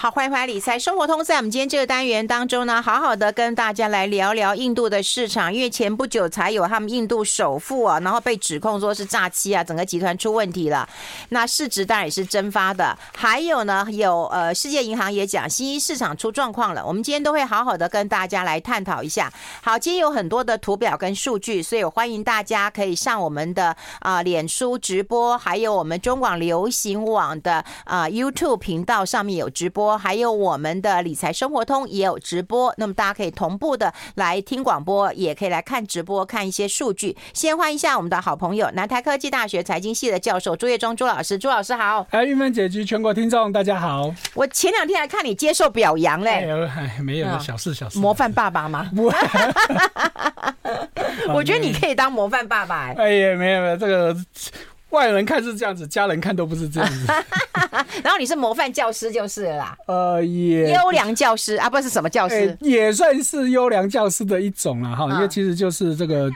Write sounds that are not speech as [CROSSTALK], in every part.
好，欢迎回来理财生活通。在我们今天这个单元当中呢，好好的跟大家来聊聊印度的市场，因为前不久才有他们印度首富啊，然后被指控说是诈欺啊，整个集团出问题了。那市值当然也是蒸发的。还有呢，有呃，世界银行也讲新兴市场出状况了。我们今天都会好好的跟大家来探讨一下。好，今天有很多的图表跟数据，所以我欢迎大家可以上我们的啊、脸书直播，还有我们中广流行网的啊、YouTube 频道上面有直播。还有我们的理财生活通也有直播，那么大家可以同步的来听广播，也可以来看直播，看一些数据。先欢迎一下我们的好朋友，南台科技大学财经系的教授朱业忠朱老师，朱老师好。哎，玉芬姐及全国听众大家好。我前两天还看你接受表扬嘞，哎，没有小事小事，模范爸爸吗？[LAUGHS] [LAUGHS] 我觉得你可以当模范爸爸。哎呀，没有没有这个。外人看是这样子，家人看都不是这样子。[LAUGHS] 然后你是模范教师就是了啦。呃，也优良教师啊，不是什么教师，欸、也算是优良教师的一种了哈，因为其实就是这个。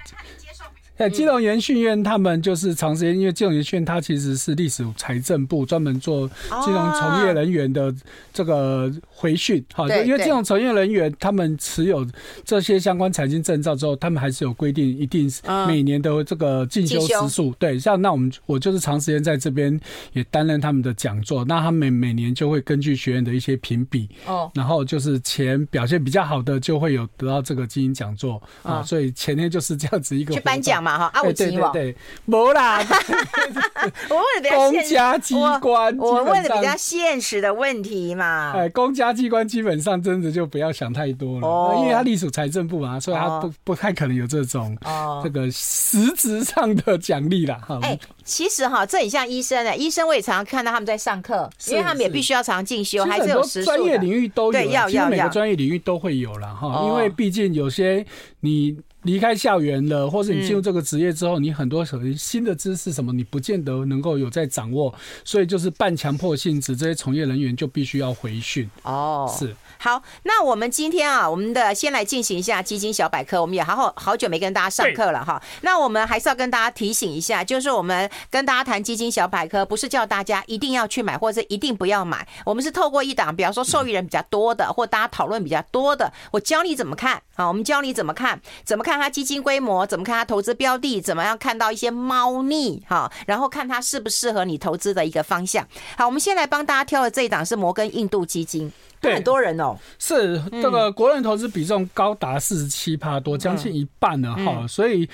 在基隆研训院，他们就是长时间，因为基隆研训院它其实是历史财政部，专门做金融从业人员的这个回训。好，因为金融从业人员他们持有这些相关财经证照之后，他们还是有规定，一定每年的这个进修时数。对，像那我们我就是长时间在这边也担任他们的讲座，那他们每每年就会根据学院的一些评比，哦，然后就是前表现比较好的就会有得到这个金银讲座啊，所以前天就是这样子一个去颁奖。嘛哈，啊，我对对对，没啦。[LAUGHS] 我问的比较公家机关，我问的比较现实的问题嘛。哎，公家机关基本上真的就不要想太多了，哦、因为它隶属财政部嘛，所以它不、哦、不太可能有这种这个实质上的奖励啦。哈、哦，哎，其实哈，这很像医生哎，医生我也常常看到他们在上课，因为他们也必须要常进修，还是有专业领域都有，对，要要要，每个专业领域都会有了哈，因为毕竟有些你。离开校园了，或者你进入这个职业之后，你很多什么新的知识什么，你不见得能够有在掌握，所以就是半强迫性质，这些从业人员就必须要回训。哦，是。好，那我们今天啊，我们的先来进行一下基金小百科，我们也好好好久没跟大家上课了哈。那我们还是要跟大家提醒一下，就是我们跟大家谈基金小百科，不是叫大家一定要去买，或者一定不要买。我们是透过一档，比方说受益人比较多的，或大家讨论比较多的，我教你怎么看啊，我们教你怎么看，怎么看它基金规模，怎么看它投资标的，怎么样看到一些猫腻哈，然后看它适不适合你投资的一个方向。好，我们先来帮大家挑的这一档是摩根印度基金。对，很多人哦，是这个国人投资比重高达四十七趴多，将近一半了哈，所以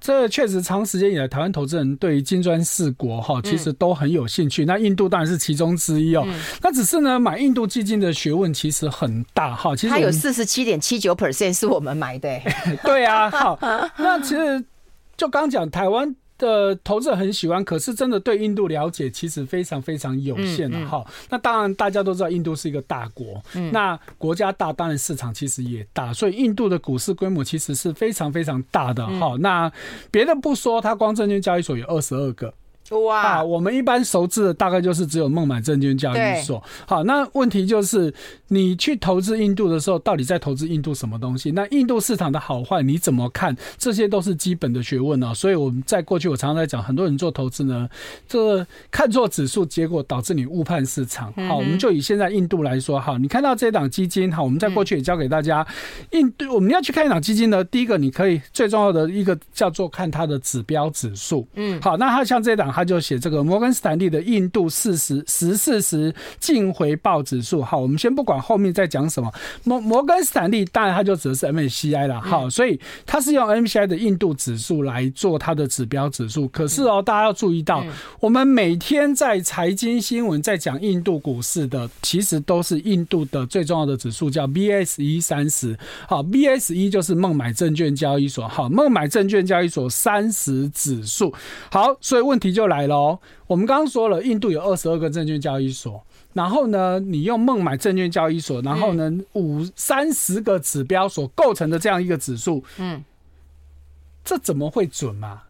这确实长时间以来，台湾投资人对于金砖四国哈，其实都很有兴趣。那印度当然是其中之一哦。那只是呢，买印度基金的学问其实很大哈。其实它有四十七点七九 percent 是我们买的。[LAUGHS] 对啊，好，[LAUGHS] 那其实就刚讲台湾。的投资者很喜欢，可是真的对印度了解其实非常非常有限的哈。那当然大家都知道印度是一个大国，那国家大，当然市场其实也大，所以印度的股市规模其实是非常非常大的哈。那别的不说，它光证券交易所有二十二个。哇、啊，我们一般熟知的大概就是只有孟买证券交易所。好，那问题就是你去投资印度的时候，到底在投资印度什么东西？那印度市场的好坏你怎么看？这些都是基本的学问哦。所以我们在过去我常常在讲，很多人做投资呢，这看错指数，结果导致你误判市场。好，我们就以现在印度来说，好，你看到这档基金，好，我们在过去也教给大家，印度我们要去看一档基金呢，第一个你可以最重要的一个叫做看它的指标指数。嗯，好，那它像这档。他就写这个摩根斯坦利的印度四十十四十净回报指数。好，我们先不管后面在讲什么。摩摩根斯坦利当然它就指的是 MSCI 了。好，所以它是用 MSCI 的印度指数来做它的指标指数。可是哦，大家要注意到，我们每天在财经新闻在讲印度股市的，其实都是印度的最重要的指数叫 BSE 三十。好，BSE 就是孟买证券交易所。好，孟买证券交易所三十指数。好，所以问题就。就来了，我们刚刚说了，印度有二十二个证券交易所，然后呢，你用孟买证券交易所，然后呢，五三十个指标所构成的这样一个指数，嗯，这怎么会准嘛？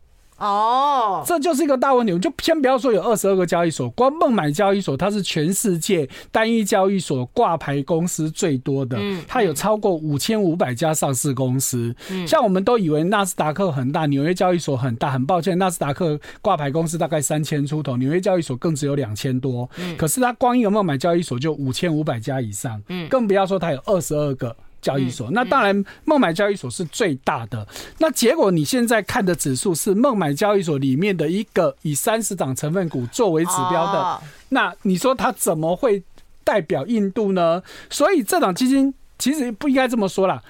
哦，这就是一个大问题。我们就先不要说有二十二个交易所，光孟买交易所它是全世界单一交易所挂牌公司最多的，它有超过五千五百家上市公司。像我们都以为纳斯达克很大，纽约交易所很大，很抱歉，纳斯达克挂牌公司大概三千出头，纽约交易所更只有两千多。可是它光一个孟买交易所就五千五百家以上，更不要说它有二十二个。交易所，那当然，孟买交易所是最大的。那结果你现在看的指数是孟买交易所里面的一个以三十档成分股作为指标的。那你说它怎么会代表印度呢？所以这档基金其实不应该这么说啦。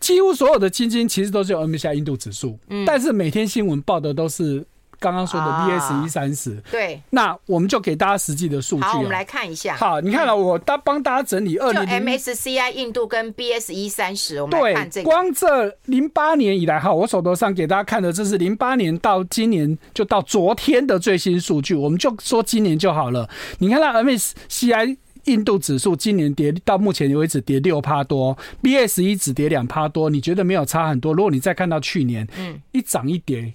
几乎所有的基金其实都是有 MSCI 印度指数，但是每天新闻报的都是。刚刚说的 BS 一三十，对，那我们就给大家实际的数据。好，我们来看一下。好，你看了我大帮大家整理二零 MSCI 印度跟 BS 一三十，我们来看这个。光这零八年以来，哈，我手头上给大家看的，这是零八年到今年，就到昨天的最新数据，我们就说今年就好了。你看到 MSCI 印度指数今年跌到目前为止跌六趴多，BS 一只跌两趴多，你觉得没有差很多？如果你再看到去年，嗯，一涨一跌。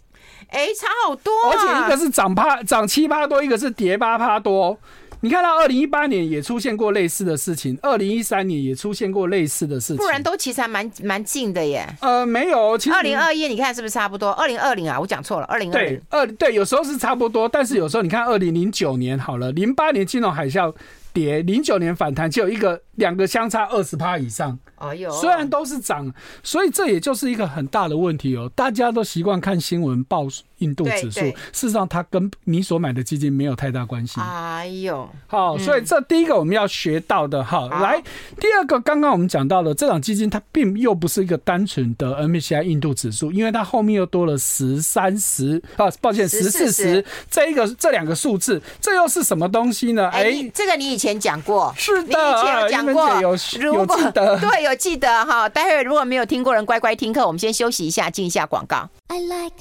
哎，差好多啊！而且一个是涨趴涨七八多，一个是跌八趴多。你看到二零一八年也出现过类似的事情，二零一三年也出现过类似的事情，不然都其实还蛮蛮近的耶。呃，没有，其实二零二一你看是不是差不多？二零二零啊，我讲错了，二零二零。对，二对，有时候是差不多，但是有时候你看二零零九年好了，零八年金融海啸跌，零九年反弹就有一个两个相差二十趴以上。哎呦，虽然都是涨，所以这也就是一个很大的问题哦。大家都习惯看新闻报印度指数，事实上它跟你所买的基金没有太大关系。哎呦，好，所以这第一个我们要学到的哈。来，第二个刚刚我们讲到的这档基金，它并又不是一个单纯的 MSCI 印度指数，因为它后面又多了十三十啊，抱歉十四十这一个这两个数字，这又是什么东西呢？哎，这个你以前讲过，是的，你以前有讲过，有有记得，[LAUGHS] 对，有。记得哈，待会如果没有听过人，乖乖听课。我们先休息一下，进一下广告。I like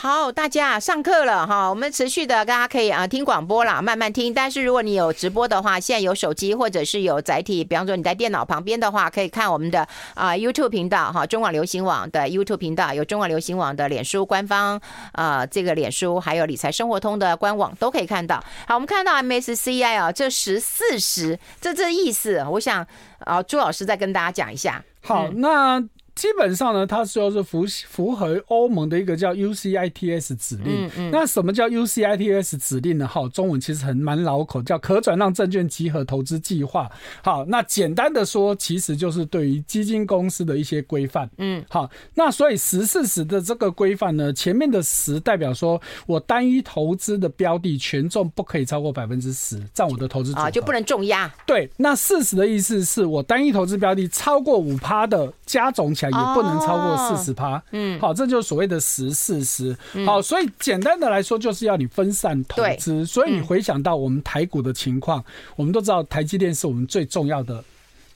好，大家上课了哈，我们持续的大家可以啊听广播啦，慢慢听。但是如果你有直播的话，现在有手机或者是有载体，比方说你在电脑旁边的话，可以看我们的啊 YouTube 频道哈，中广流行网的 YouTube 频道，有中广流行网的脸书官方啊这个脸书，还有理财生活通的官网都可以看到。好，我们看到 MSCI 啊，这十四十这这意思，我想啊朱老师再跟大家讲一下。好，嗯、那。基本上呢，它说是符符合欧盟的一个叫 UCITS 指令。嗯嗯。那什么叫 UCITS 指令呢？好，中文其实很蛮老口，叫可转让证券集合投资计划。好，那简单的说，其实就是对于基金公司的一些规范。嗯。好，那所以十四十的这个规范呢，前面的十代表说我单一投资的标的权重不可以超过百分之十，占我的投资啊，就不能重压。对，那四十的意思是我单一投资标的超过五趴的加总起来。也不能超过四十趴，嗯，好，这就是所谓的十四十，好，所以简单的来说，就是要你分散投资，所以你回想到我们台股的情况，我们都知道台积电是我们最重要的。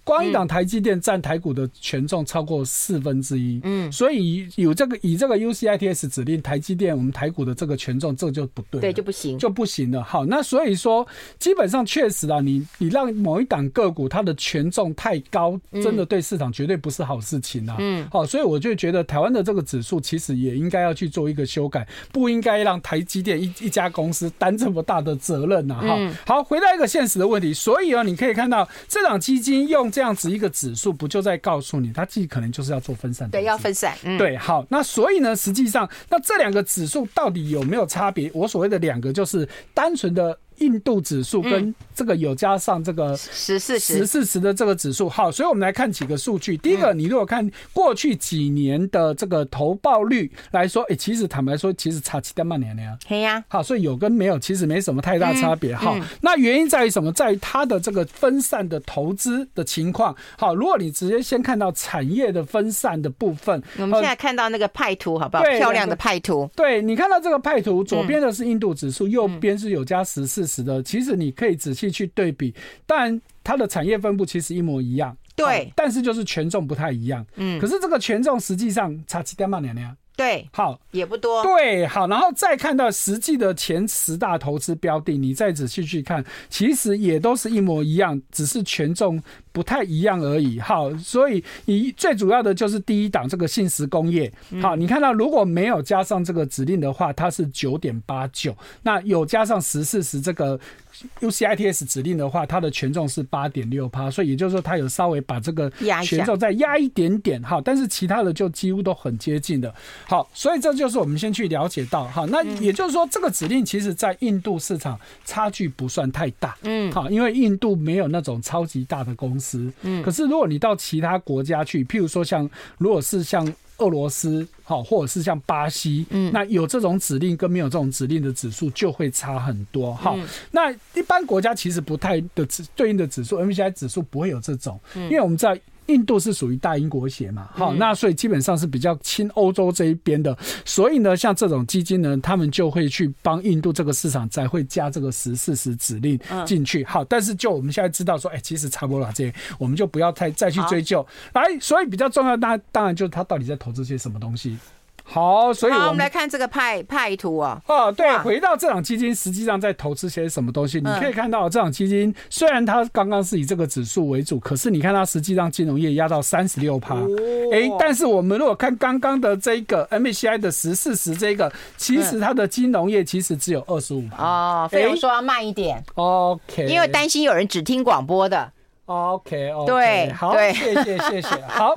光一档台积电占台股的权重超过四分之一，嗯，所以有这个以这个 UCITS 指令，台积电我们台股的这个权重，这就不对，对，就不行，就不行了。好，那所以说基本上确实啊，你你让某一档个股它的权重太高，真的对市场绝对不是好事情啊。嗯，好，所以我就觉得台湾的这个指数其实也应该要去做一个修改，不应该让台积电一一家公司担这么大的责任啊。哈，好，回到一个现实的问题，所以啊，你可以看到这档基金用。这样子一个指数，不就在告诉你，它既可能就是要做分散，对，要分散，嗯、对，好，那所以呢，实际上，那这两个指数到底有没有差别？我所谓的两个，就是单纯的。印度指数跟这个有加上这个十四十四十的这个指数，好，所以我们来看几个数据。第一个，你如果看过去几年的这个投报率来说，哎，其实坦白说，其实差七点八年了呀。对呀。好，所以有跟没有其实没什么太大差别。好，那原因在于什么？在于它的这个分散的投资的情况。好，如果你直接先看到产业的分散的部分，我们现在看到那个派图，好不好？漂亮的派图。对，你看到这个派图，左边的是印度指数，右边是有加十四。的，其实你可以仔细去对比，但它的产业分布其实一模一样，对，但是就是权重不太一样，嗯，可是这个权重实际上差七点八年呀，对，好也不多。对，好，然后再看到实际的前十大投资标的，你再仔细去看，其实也都是一模一样，只是权重不太一样而已。好，所以你最主要的就是第一档这个信实工业。好，你看到如果没有加上这个指令的话，它是九点八九，那有加上十四十这个。UCITS 指令的话，它的权重是八点六趴，所以也就是说，它有稍微把这个权重再压一点点哈，但是其他的就几乎都很接近的。好，所以这就是我们先去了解到哈，那也就是说，这个指令其实在印度市场差距不算太大，嗯，好，因为印度没有那种超级大的公司，嗯，可是如果你到其他国家去，譬如说像如果是像。俄罗斯好，或者是像巴西，嗯，那有这种指令跟没有这种指令的指数就会差很多。哈，那一般国家其实不太的指对应的指数，MSCI 指数不会有这种，因为我们在。印度是属于大英国协嘛，好，那所以基本上是比较亲欧洲这一边的，所以呢，像这种基金呢，他们就会去帮印度这个市场才会加这个十四十指令进去。好，但是就我们现在知道说，哎，其实差不多了，这些我们就不要太再去追究。来，所以比较重要，那当然就是他到底在投资些什么东西。好，所以我们，我们来看这个派派图啊。哦，对，回到这档基金，实际上在投资些什么东西？你可以看到，这档基金虽然它刚刚是以这个指数为主，可是你看它实际上金融业压到三十六趴。哎，但是我们如果看刚刚的这个 MSCI 的十四十这个，其实它的金融业其实只有二十五趴。哦，所以我说要慢一点。OK，因为担心有人只听广播的。Okay, 对，好，谢谢，谢谢，[LAUGHS] 好，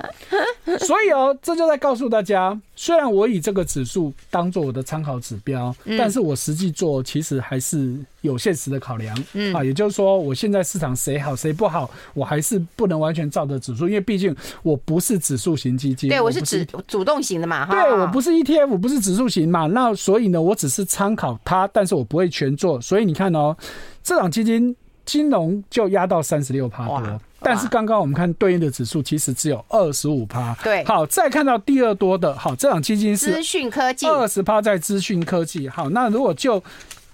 所以哦，这就在告诉大家，虽然我以这个指数当做我的参考指标，嗯、但是我实际做其实还是有现实的考量，嗯。啊，也就是说，我现在市场谁好谁不好，我还是不能完全照着指数，因为毕竟我不是指数型基金，对，我是指主动型的嘛，对，我不是 ETF，不是指数型嘛，那所以呢，我只是参考它，但是我不会全做，所以你看哦，这档基金。金融就压到三十六趴多，但是刚刚我们看对应的指数其实只有二十五趴。对，好，再看到第二多的，好，这档基金是资讯科技二十趴在资讯科技。好，那如果就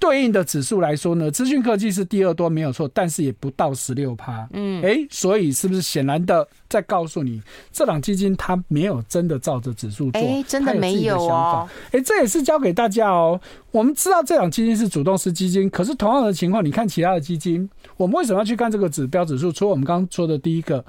对应的指数来说呢，资讯科技是第二多没有错，但是也不到十六趴。嗯，哎，所以是不是显然的在告诉你，这档基金它没有真的照着指数做？哎，真的没有哦。哎，这也是教给大家哦。我们知道这档基金是主动式基金，可是同样的情况，你看其他的基金，我们为什么要去看这个指标指数？除了我们刚刚说的第一个，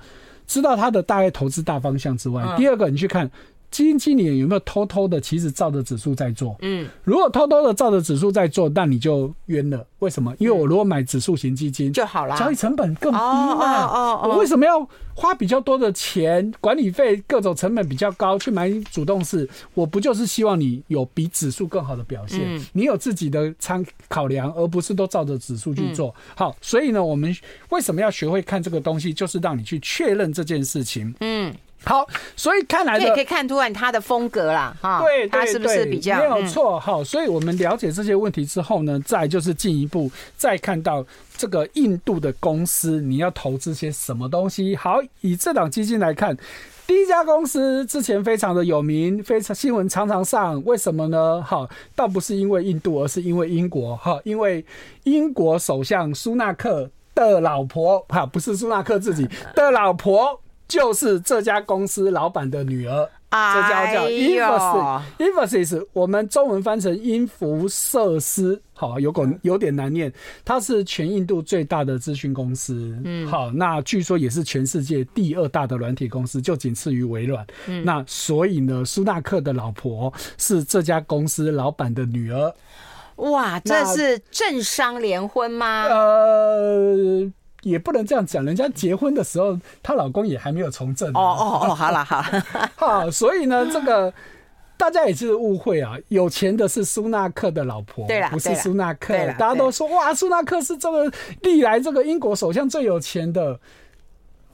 知道它的大概投资大方向之外，第二个，你去看。基金经理有没有偷偷的其实照着指数在做？嗯，如果偷偷的照着指数在做，那你就冤了。为什么？因为我如果买指数型基金就好了，交易成本更低嘛。哦哦，我为什么要花比较多的钱，管理费各种成本比较高去买主动式？我不就是希望你有比指数更好的表现？你有自己的参考量，而不是都照着指数去做。好，所以呢，我们为什么要学会看这个东西？就是让你去确认这件事情。嗯。好，所以看来也可以看出来他的风格啦，哈，对，他是不是比较没有错？哈，所以我们了解这些问题之后呢，再就是进一步再看到这个印度的公司，你要投资些什么东西？好，以这档基金来看，第一家公司之前非常的有名，非常新闻常常上，为什么呢？哈，倒不是因为印度，而是因为英国，哈，因为英国首相苏纳克的老婆，哈，不是苏纳克自己的老婆。就是这家公司老板的女儿，这家叫 Infosys，Infosys 我们中文翻成英福设施，好，有点有点难念。它是全印度最大的资讯公司，嗯，好，那据说也是全世界第二大的软体公司，就仅次于微软。嗯，那所以呢，苏纳克的老婆是这家公司老板的女儿。哇，这是政商联婚吗？呃。也不能这样讲，人家结婚的时候，她老公也还没有从政。哦哦哦，[LAUGHS] 好了好了，[LAUGHS] 好，所以呢，这个大家也是误会啊，有钱的是苏纳克的老婆，对啦，不是苏纳克。大家都说哇，苏纳克是这个历来这个英国首相最有钱的，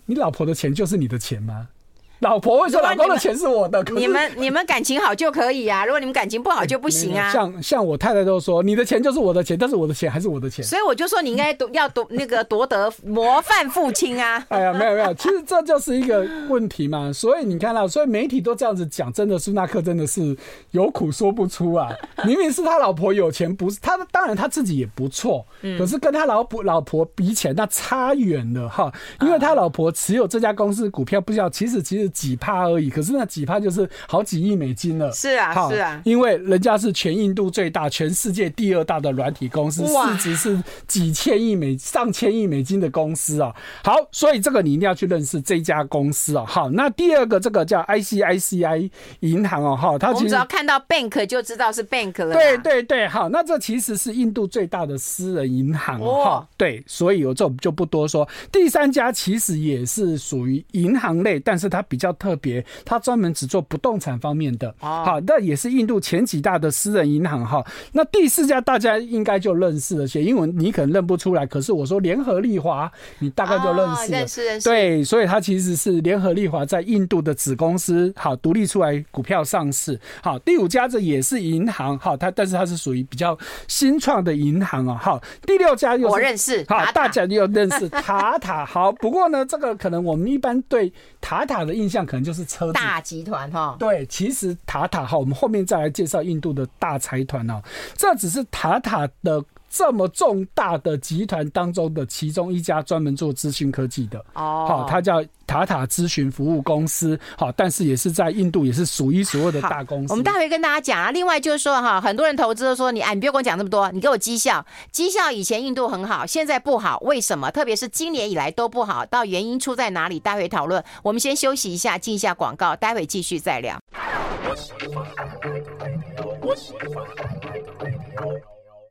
你老婆的钱就是你的钱吗？老婆会说：“老公的钱是我的。”你们你们感情好就可以啊，如果你们感情不好就不行啊。像像我太太都说：“你的钱就是我的钱，但是我的钱还是我的钱。”所以我就说你应该夺要夺那个夺得模范父亲啊！[LAUGHS] 哎呀，没有没有，其实这就是一个问题嘛。[LAUGHS] 所以你看到，所以媒体都这样子讲，真的苏纳克真的是有苦说不出啊。[LAUGHS] 明明是他老婆有钱，不是他，当然他自己也不错，可是跟他老婆老婆比起来，那差远了哈。因为他老婆持有这家公司股票，不知道其实其实。几趴而已，可是那几趴就是好几亿美金了。是啊，是啊，因为人家是全印度最大、全世界第二大的软体公司，市值是几千亿美、上千亿美金的公司啊。好，所以这个你一定要去认识这家公司啊。好，那第二个这个叫 ICICI 银行哦，哈，它其实只要看到 bank 就知道是 bank 了。对对对，好，那这其实是印度最大的私人银行哈。对，所以我这就不多说。第三家其实也是属于银行类，但是它比较特别，它专门只做不动产方面的。好，那也是印度前几大的私人银行哈。那第四家大家应该就认识了，写英文你可能认不出来，可是我说联合利华，你大概就认识了。认识认识。对，所以它其实是联合利华在印度的子公司，好，独立出来股票上市。好，第五家这也是银行，好，它但是它是属于比较新创的银行啊。好，第六家又我认识，好，大家又认识 [LAUGHS] 塔塔。好，不过呢，这个可能我们一般对塔塔的印象可能就是车子大集团哈。对，其实塔塔哈，我们后面再来介绍印度的大财团哦。这只是塔塔的。这么重大的集团当中的其中一家专门做资讯科技的哦，好，它叫塔塔咨询服务公司，好，但是也是在印度也是数一数二的大公司。我们待会跟大家讲啊。另外就是说哈，很多人投资都说你哎，你不要跟我讲这么多，你给我绩效，绩效以前印度很好，现在不好，为什么？特别是今年以来都不好，到原因出在哪里？待会讨论。我们先休息一下，进一下广告，待会继续再聊。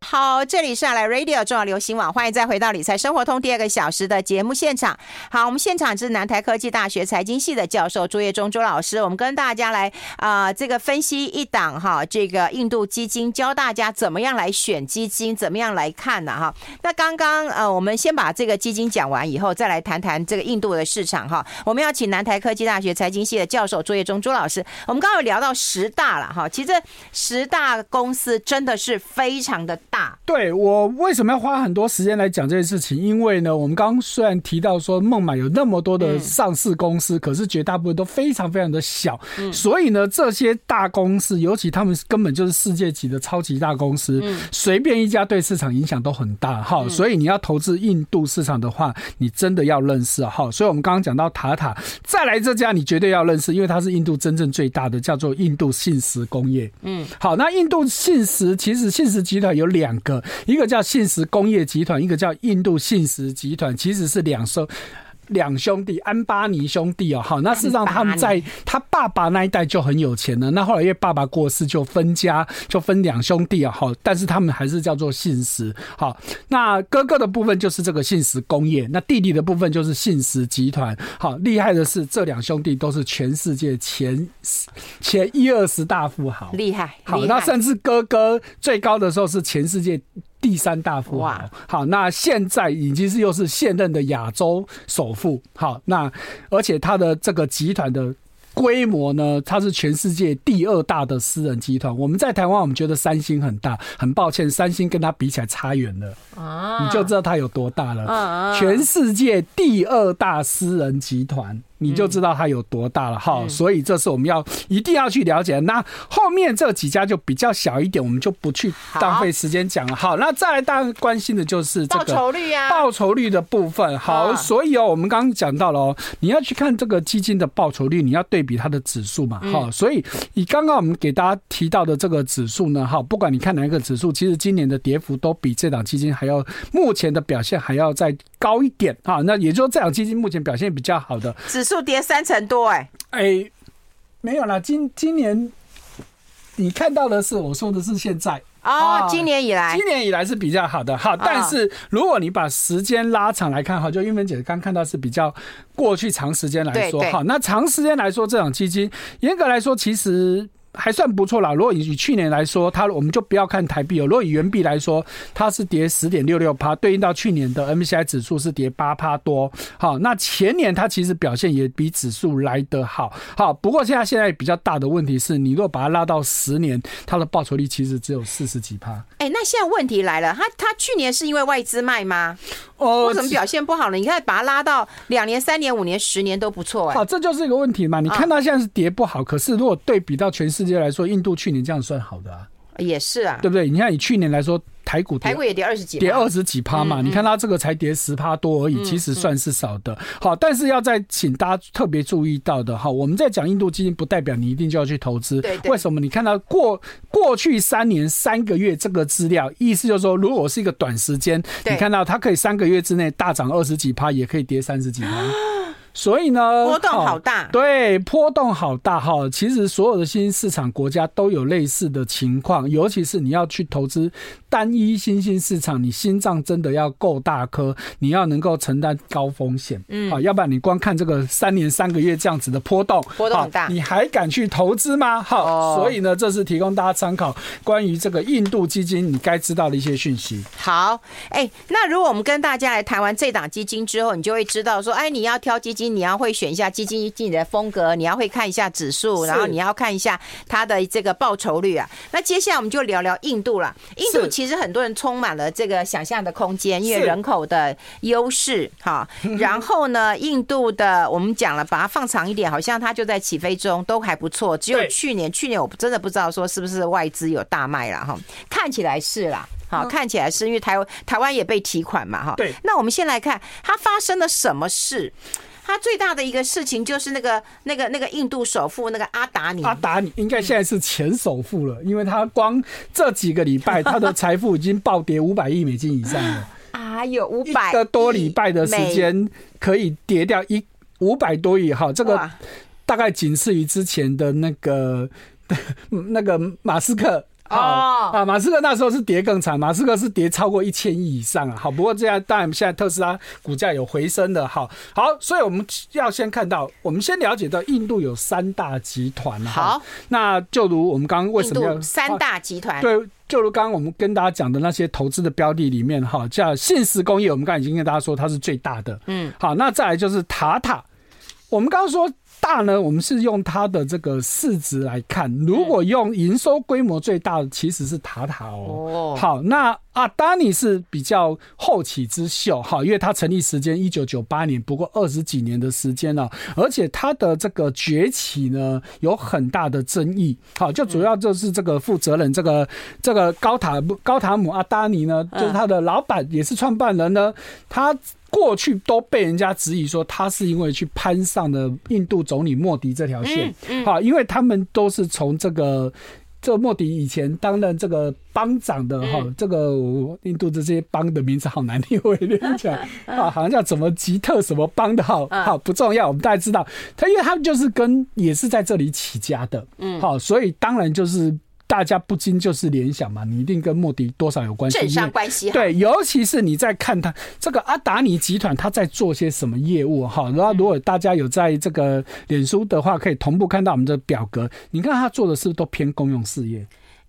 好，这里是来 Radio 重要流行网，欢迎再回到理财生活通第二个小时的节目现场。好，我们现场是南台科技大学财经系的教授朱业忠朱老师，我们跟大家来啊、这个分析一档哈这个印度基金，教大家怎么样来选基金，怎么样来看呢哈。那刚刚呃我们先把这个基金讲完以后，再来谈谈这个印度的市场哈。我们要请南台科技大学财经系的教授朱业忠朱老师，我们刚刚有聊到十大了哈，其实十大公司真的是非常的大。对，我为什么要花很多时间来讲这件事情？因为呢，我们刚刚虽然提到说孟买有那么多的上市公司，可是绝大部分都非常非常的小，所以呢，这些大公司，尤其他们根本就是世界级的超级大公司，随便一家对市场影响都很大哈。所以你要投资印度市场的话，你真的要认识哈。所以我们刚刚讲到塔塔，再来这家你绝对要认识，因为它是印度真正最大的，叫做印度信实工业。嗯，好，那印度信实其实信实集团有两。两个，一个叫信实工业集团，一个叫印度信实集团，其实是两艘。两兄弟安巴尼兄弟哦，好，那事实上他们在他爸爸那一代就很有钱了。那后来因为爸爸过世，就分家，就分两兄弟啊，好，但是他们还是叫做信实。好，那哥哥的部分就是这个信实工业，那弟弟的部分就是信实集团。好，厉害的是这两兄弟都是全世界前前一二十大富豪，厉害。好，那甚至哥哥最高的时候是全世界。第三大富豪，好，那现在已经是又是现任的亚洲首富，好，那而且他的这个集团的规模呢，它是全世界第二大的私人集团。我们在台湾，我们觉得三星很大，很抱歉，三星跟他比起来差远了，啊，你就知道它有多大了，全世界第二大私人集团。你就知道它有多大了哈，所以这是我们要一定要去了解。那后面这几家就比较小一点，我们就不去浪费时间讲了。好，那再来大家关心的就是这个报酬率啊，报酬率的部分。好，所以哦，我们刚刚讲到了哦，你要去看这个基金的报酬率，你要对比它的指数嘛。哈，所以以刚刚我们给大家提到的这个指数呢，哈，不管你看哪一个指数，其实今年的跌幅都比这档基金还要目前的表现还要再高一点啊。那也就是这档基金目前表现比较好的数跌三成多，哎。哎，没有啦，今今年你看到的是，我说的是现在。哦，今年以来，今年以来是比较好的，好，但是如果你把时间拉长来看，哈，就玉芬姐刚看到是比较过去长时间来说，哈，那长时间来说，这种基金严格来说，其实。还算不错啦。如果以去年来说，它我们就不要看台币哦。如果以元币来说，它是跌十点六六趴，对应到去年的 MCI 指数是跌八趴多。好，那前年它其实表现也比指数来得好。好，不过现在现在比较大的问题是，你如果把它拉到十年，它的报酬率其实只有四十几趴。哎，那现在问题来了，它它去年是因为外资卖吗？哦，为什么表现不好呢？你看把它拉到两年、三年、五年、十年都不错哎。好，这就是一个问题嘛。你看它现在是跌不好，可是如果对比到全世界来说，印度去年这样算好的啊？也是啊，对不对？你看以去年来说。台股台股也跌二十几，跌二十几趴嘛？你看它这个才跌十趴多而已，其实算是少的。好，但是要再请大家特别注意到的哈，我们在讲印度基金，不代表你一定就要去投资。为什么？你看到过过去三年三个月这个资料，意思就是说，如果是一个短时间，你看到它可以三个月之内大涨二十几趴，也可以跌三十几趴。所以呢，波动好大，对，波动好大哈。其实所有的新兴市场国家都有类似的情况，尤其是你要去投资单一新兴市场，你心脏真的要够大颗，你要能够承担高风险，嗯，好，要不然你光看这个三年三个月这样子的波动，波动很大，你还敢去投资吗？好，所以呢，这是提供大家参考关于这个印度基金你该知道的一些讯息。好，哎，那如果我们跟大家来谈完这档基金之后，你就会知道说，哎，你要挑基金。你要会选一下基金经理的风格，你要会看一下指数，然后你要看一下它的这个报酬率啊。那接下来我们就聊聊印度了。印度其实很多人充满了这个想象的空间，因为人口的优势哈。[LAUGHS] 然后呢，印度的我们讲了，把它放长一点，好像它就在起飞中，都还不错。只有去年，去年我真的不知道说是不是外资有大卖了哈，看起来是啦。好，看起来是因为台湾台湾也被提款嘛哈。对。那我们先来看它发生了什么事。他最大的一个事情就是那个、那个、那个印度首富那个阿达尼。阿达尼应该现在是前首富了，因为他光这几个礼拜，他的财富已经暴跌五百亿美金以上了。[LAUGHS] 啊，有五百个多礼拜的时间可以跌掉一五百多亿哈，这个大概仅次于之前的那个 [LAUGHS] 那个马斯克。好啊，马斯克那时候是跌更惨，马斯克是跌超过一千亿以上啊。好，不过这样当然现在特斯拉股价有回升的。好，好，所以我们要先看到，我们先了解到印度有三大集团。好，那就如我们刚刚为什么要三大集团？对，就如刚刚我们跟大家讲的那些投资的标的里面，哈，叫信实工业，我们刚才已经跟大家说它是最大的。嗯，好，那再来就是塔塔，我们刚刚说。大呢，我们是用它的这个市值来看。如果用营收规模最大的，其实是塔塔哦。好，那阿达尼是比较后起之秀，好，因为它成立时间一九九八年，不过二十几年的时间了，而且它的这个崛起呢有很大的争议。好，就主要就是这个负责人，这个这个高塔高塔姆阿达尼呢，就是他的老板，也是创办人呢，他。过去都被人家质疑说他是因为去攀上了印度总理莫迪这条线，好，因为他们都是从这个这莫迪以前担任这个邦长的哈，这个印度的这些邦的名字好难听，我跟你讲啊，好像叫什么吉特什么邦的，好，好不重要，我们大家知道他，因为他们就是跟也是在这里起家的，嗯，好，所以当然就是。大家不禁就是联想嘛，你一定跟莫迪多少有关系，政商关系。对，尤其是你在看他这个阿达尼集团，他在做些什么业务哈？然后如果大家有在这个脸书的话，可以同步看到我们的表格。你看他做的是不是都偏公用事业？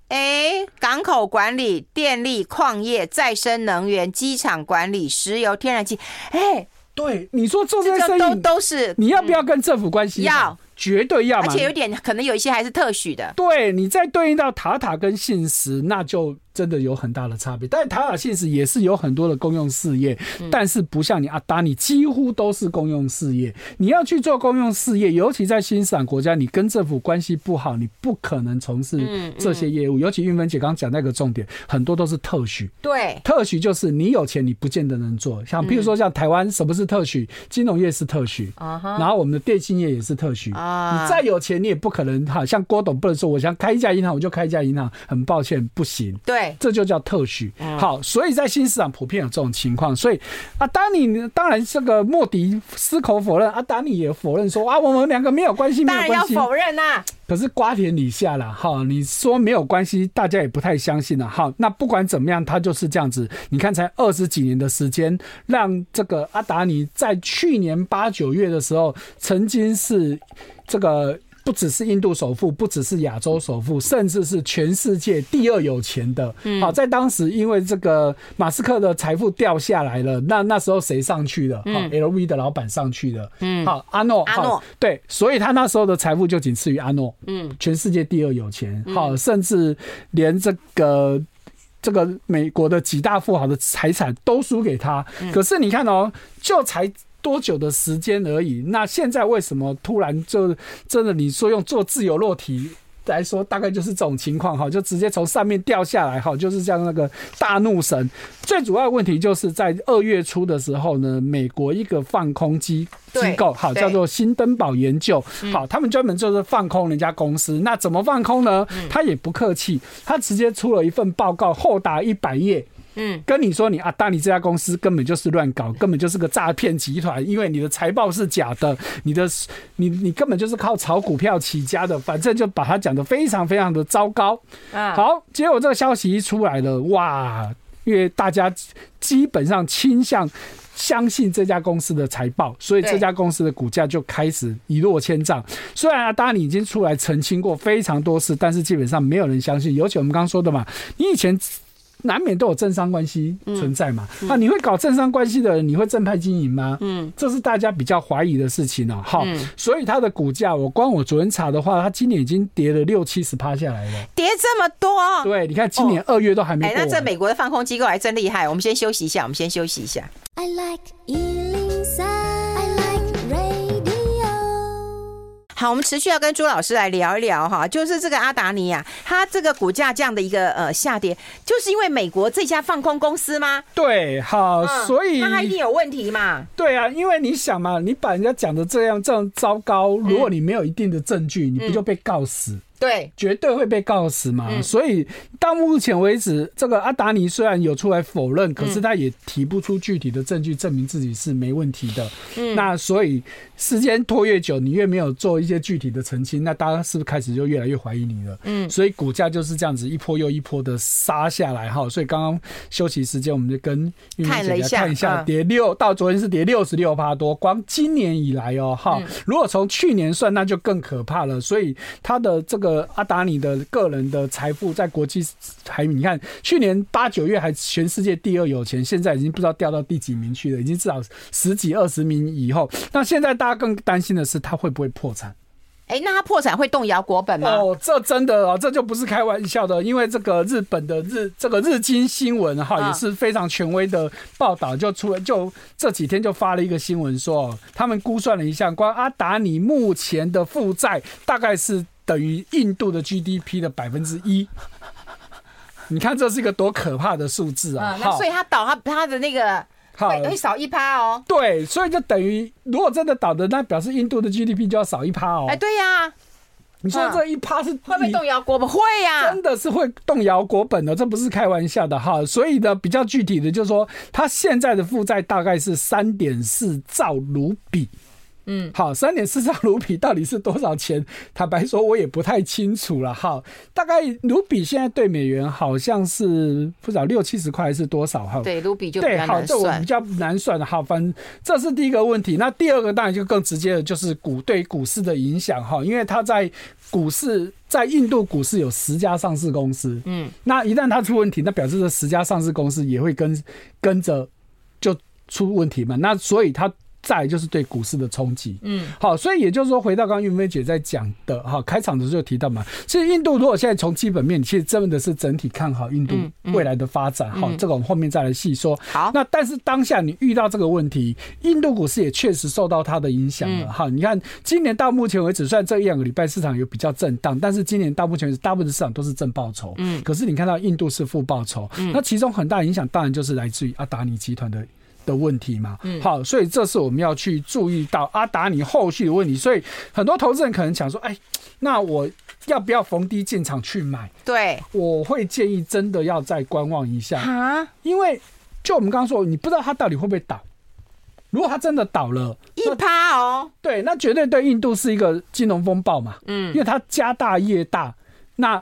哎，港口管理、电力、矿业、再生能源、机场管理、石油、天然气。哎，对，你说做这些生意都都是，你要不要跟政府关系？要。绝对要，而且有点可能有一些还是特许的。对，你再对应到塔塔跟信实，那就。真的有很大的差别，但是塔塔信实也是有很多的公用事业，但是不像你阿达你几乎都是公用事业。你要去做公用事业，尤其在新兴国家，你跟政府关系不好，你不可能从事这些业务。尤其韵芬姐刚刚讲那个重点，很多都是特许。对，特许就是你有钱，你不见得能做。像譬如说，像台湾什么是特许？金融业是特许，然后我们的电信业也是特许。你再有钱，你也不可能哈，像郭董不能说，我想开一家银行，我就开一家银行。很抱歉，不行。对。这就叫特许，好，所以在新市场普遍有这种情况，所以啊，当你当然这个莫迪矢口否认，啊达尼也否认说啊，我们两个没有关系，没有关系，当然要否认呐。可是瓜田李下了，哈，你说没有关系，大家也不太相信了，哈，那不管怎么样，他就是这样子。你看，才二十几年的时间，让这个阿达尼在去年八九月的时候，曾经是这个。不只是印度首富，不只是亚洲首富，甚至是全世界第二有钱的。好，在当时因为这个马斯克的财富掉下来了，那那时候谁上去了？好，LV 的老板上去了。嗯，好，阿诺，阿诺，对，所以他那时候的财富就仅次于阿诺。嗯，全世界第二有钱。好，甚至连这个这个美国的几大富豪的财产都输给他。可是你看哦，就才。多久的时间而已？那现在为什么突然就真的？你说用做自由落体来说，大概就是这种情况哈，就直接从上面掉下来哈，就是像那个大怒神。最主要的问题就是在二月初的时候呢，美国一个放空机机构好叫做新登堡研究，好，他们专门就是放空人家公司。那怎么放空呢？他也不客气，他直接出了一份报告，厚达一百页。嗯，跟你说你啊，当你这家公司根本就是乱搞，根本就是个诈骗集团，因为你的财报是假的，你的你你根本就是靠炒股票起家的，反正就把它讲得非常非常的糟糕。啊，好，结果这个消息一出来了，哇，因为大家基本上倾向相信这家公司的财报，所以这家公司的股价就开始一落千丈。虽然啊，当然你已经出来澄清过非常多次，但是基本上没有人相信。尤其我们刚刚说的嘛，你以前。难免都有政商关系存在嘛？那、嗯嗯、你会搞政商关系的人，你会正派经营吗？嗯，这是大家比较怀疑的事情哦。好，所以它的股价，我光我昨天查的话，它今年已经跌了六七十趴下来了，跌这么多？对，你看今年二月都还没过。哎、欸，那这美国的放空机构还真厉害。我们先休息一下，我们先休息一下。I like 好，我们持续要跟朱老师来聊一聊哈，就是这个阿达尼啊，它这个股价这样的一个呃下跌，就是因为美国这家放空公司吗？对，好，嗯、所以那它一定有问题嘛？对啊，因为你想嘛，你把人家讲的这样这样糟糕，如果你没有一定的证据，你不就被告死？嗯对，绝对会被告死嘛。嗯、所以到目前为止，这个阿达尼虽然有出来否认，可是他也提不出具体的证据证明自己是没问题的。嗯，那所以时间拖越久，你越没有做一些具体的澄清，那大家是不是开始就越来越怀疑你了？嗯，所以股价就是这样子一波又一波的杀下来哈。所以刚刚休息时间，我们就跟玉梅姐姐看一下，跌六到昨天是跌六十六趴多，光今年以来哦哈，如果从去年算，那就更可怕了。所以它的这个。呃，阿达尼的个人的财富在国际排名，你看去年八九月还全世界第二有钱，现在已经不知道掉到第几名去了，已经至少十几二十名以后。那现在大家更担心的是，他会不会破产？哎、欸，那他破产会动摇国本吗？哦，这真的哦，这就不是开玩笑的，因为这个日本的日这个日经新闻哈也是非常权威的报道，就出了就这几天就发了一个新闻说，他们估算了一下，关阿达尼目前的负债大概是。等于印度的 GDP 的百分之一，你看这是一个多可怕的数字啊！嗯、那所以他倒他他的那个会会少一趴哦。对，所以就等于如果真的倒的，那表示印度的 GDP 就要少一趴哦。哎，对呀、啊，你说这一趴是会不会动摇国本？会呀、啊，真的是会动摇国本的，这不是开玩笑的哈。所以呢，比较具体的就是说，他现在的负债大概是三点四兆卢比。嗯，好，三点四兆卢比到底是多少钱？坦白说，我也不太清楚了。哈，大概卢比现在兑美元好像是不知道六七十块还是多少？哈，对，卢比就。对，好，这我比较难算的。哈，反正这是第一个问题。那第二个当然就更直接的，就是股对股市的影响。哈，因为它在股市，在印度股市有十家上市公司。嗯，那一旦它出问题，那表示这十家上市公司也会跟跟着就出问题嘛。那所以它。再就是对股市的冲击，嗯，好，所以也就是说，回到刚刚玉梅姐在讲的哈，开场的时候提到嘛，其实印度如果现在从基本面，其实真的是整体看好印度未来的发展，好，这个我们后面再来细说。好，那但是当下你遇到这个问题，印度股市也确实受到它的影响了哈。你看今年到目前为止，虽然这一两个礼拜市场有比较震荡，但是今年到目前为止，大部分的市场都是正报酬，嗯，可是你看到印度是负报酬，那其中很大影响当然就是来自于阿达尼集团的。的问题嘛，嗯好，所以这是我们要去注意到阿达尼后续的问题。所以很多投资人可能想说，哎，那我要不要逢低进场去买？对，我会建议真的要再观望一下啊，因为就我们刚刚说，你不知道它到底会不会倒。如果它真的倒了，一趴哦，对，那绝对对印度是一个金融风暴嘛，嗯，因为它家大业大。那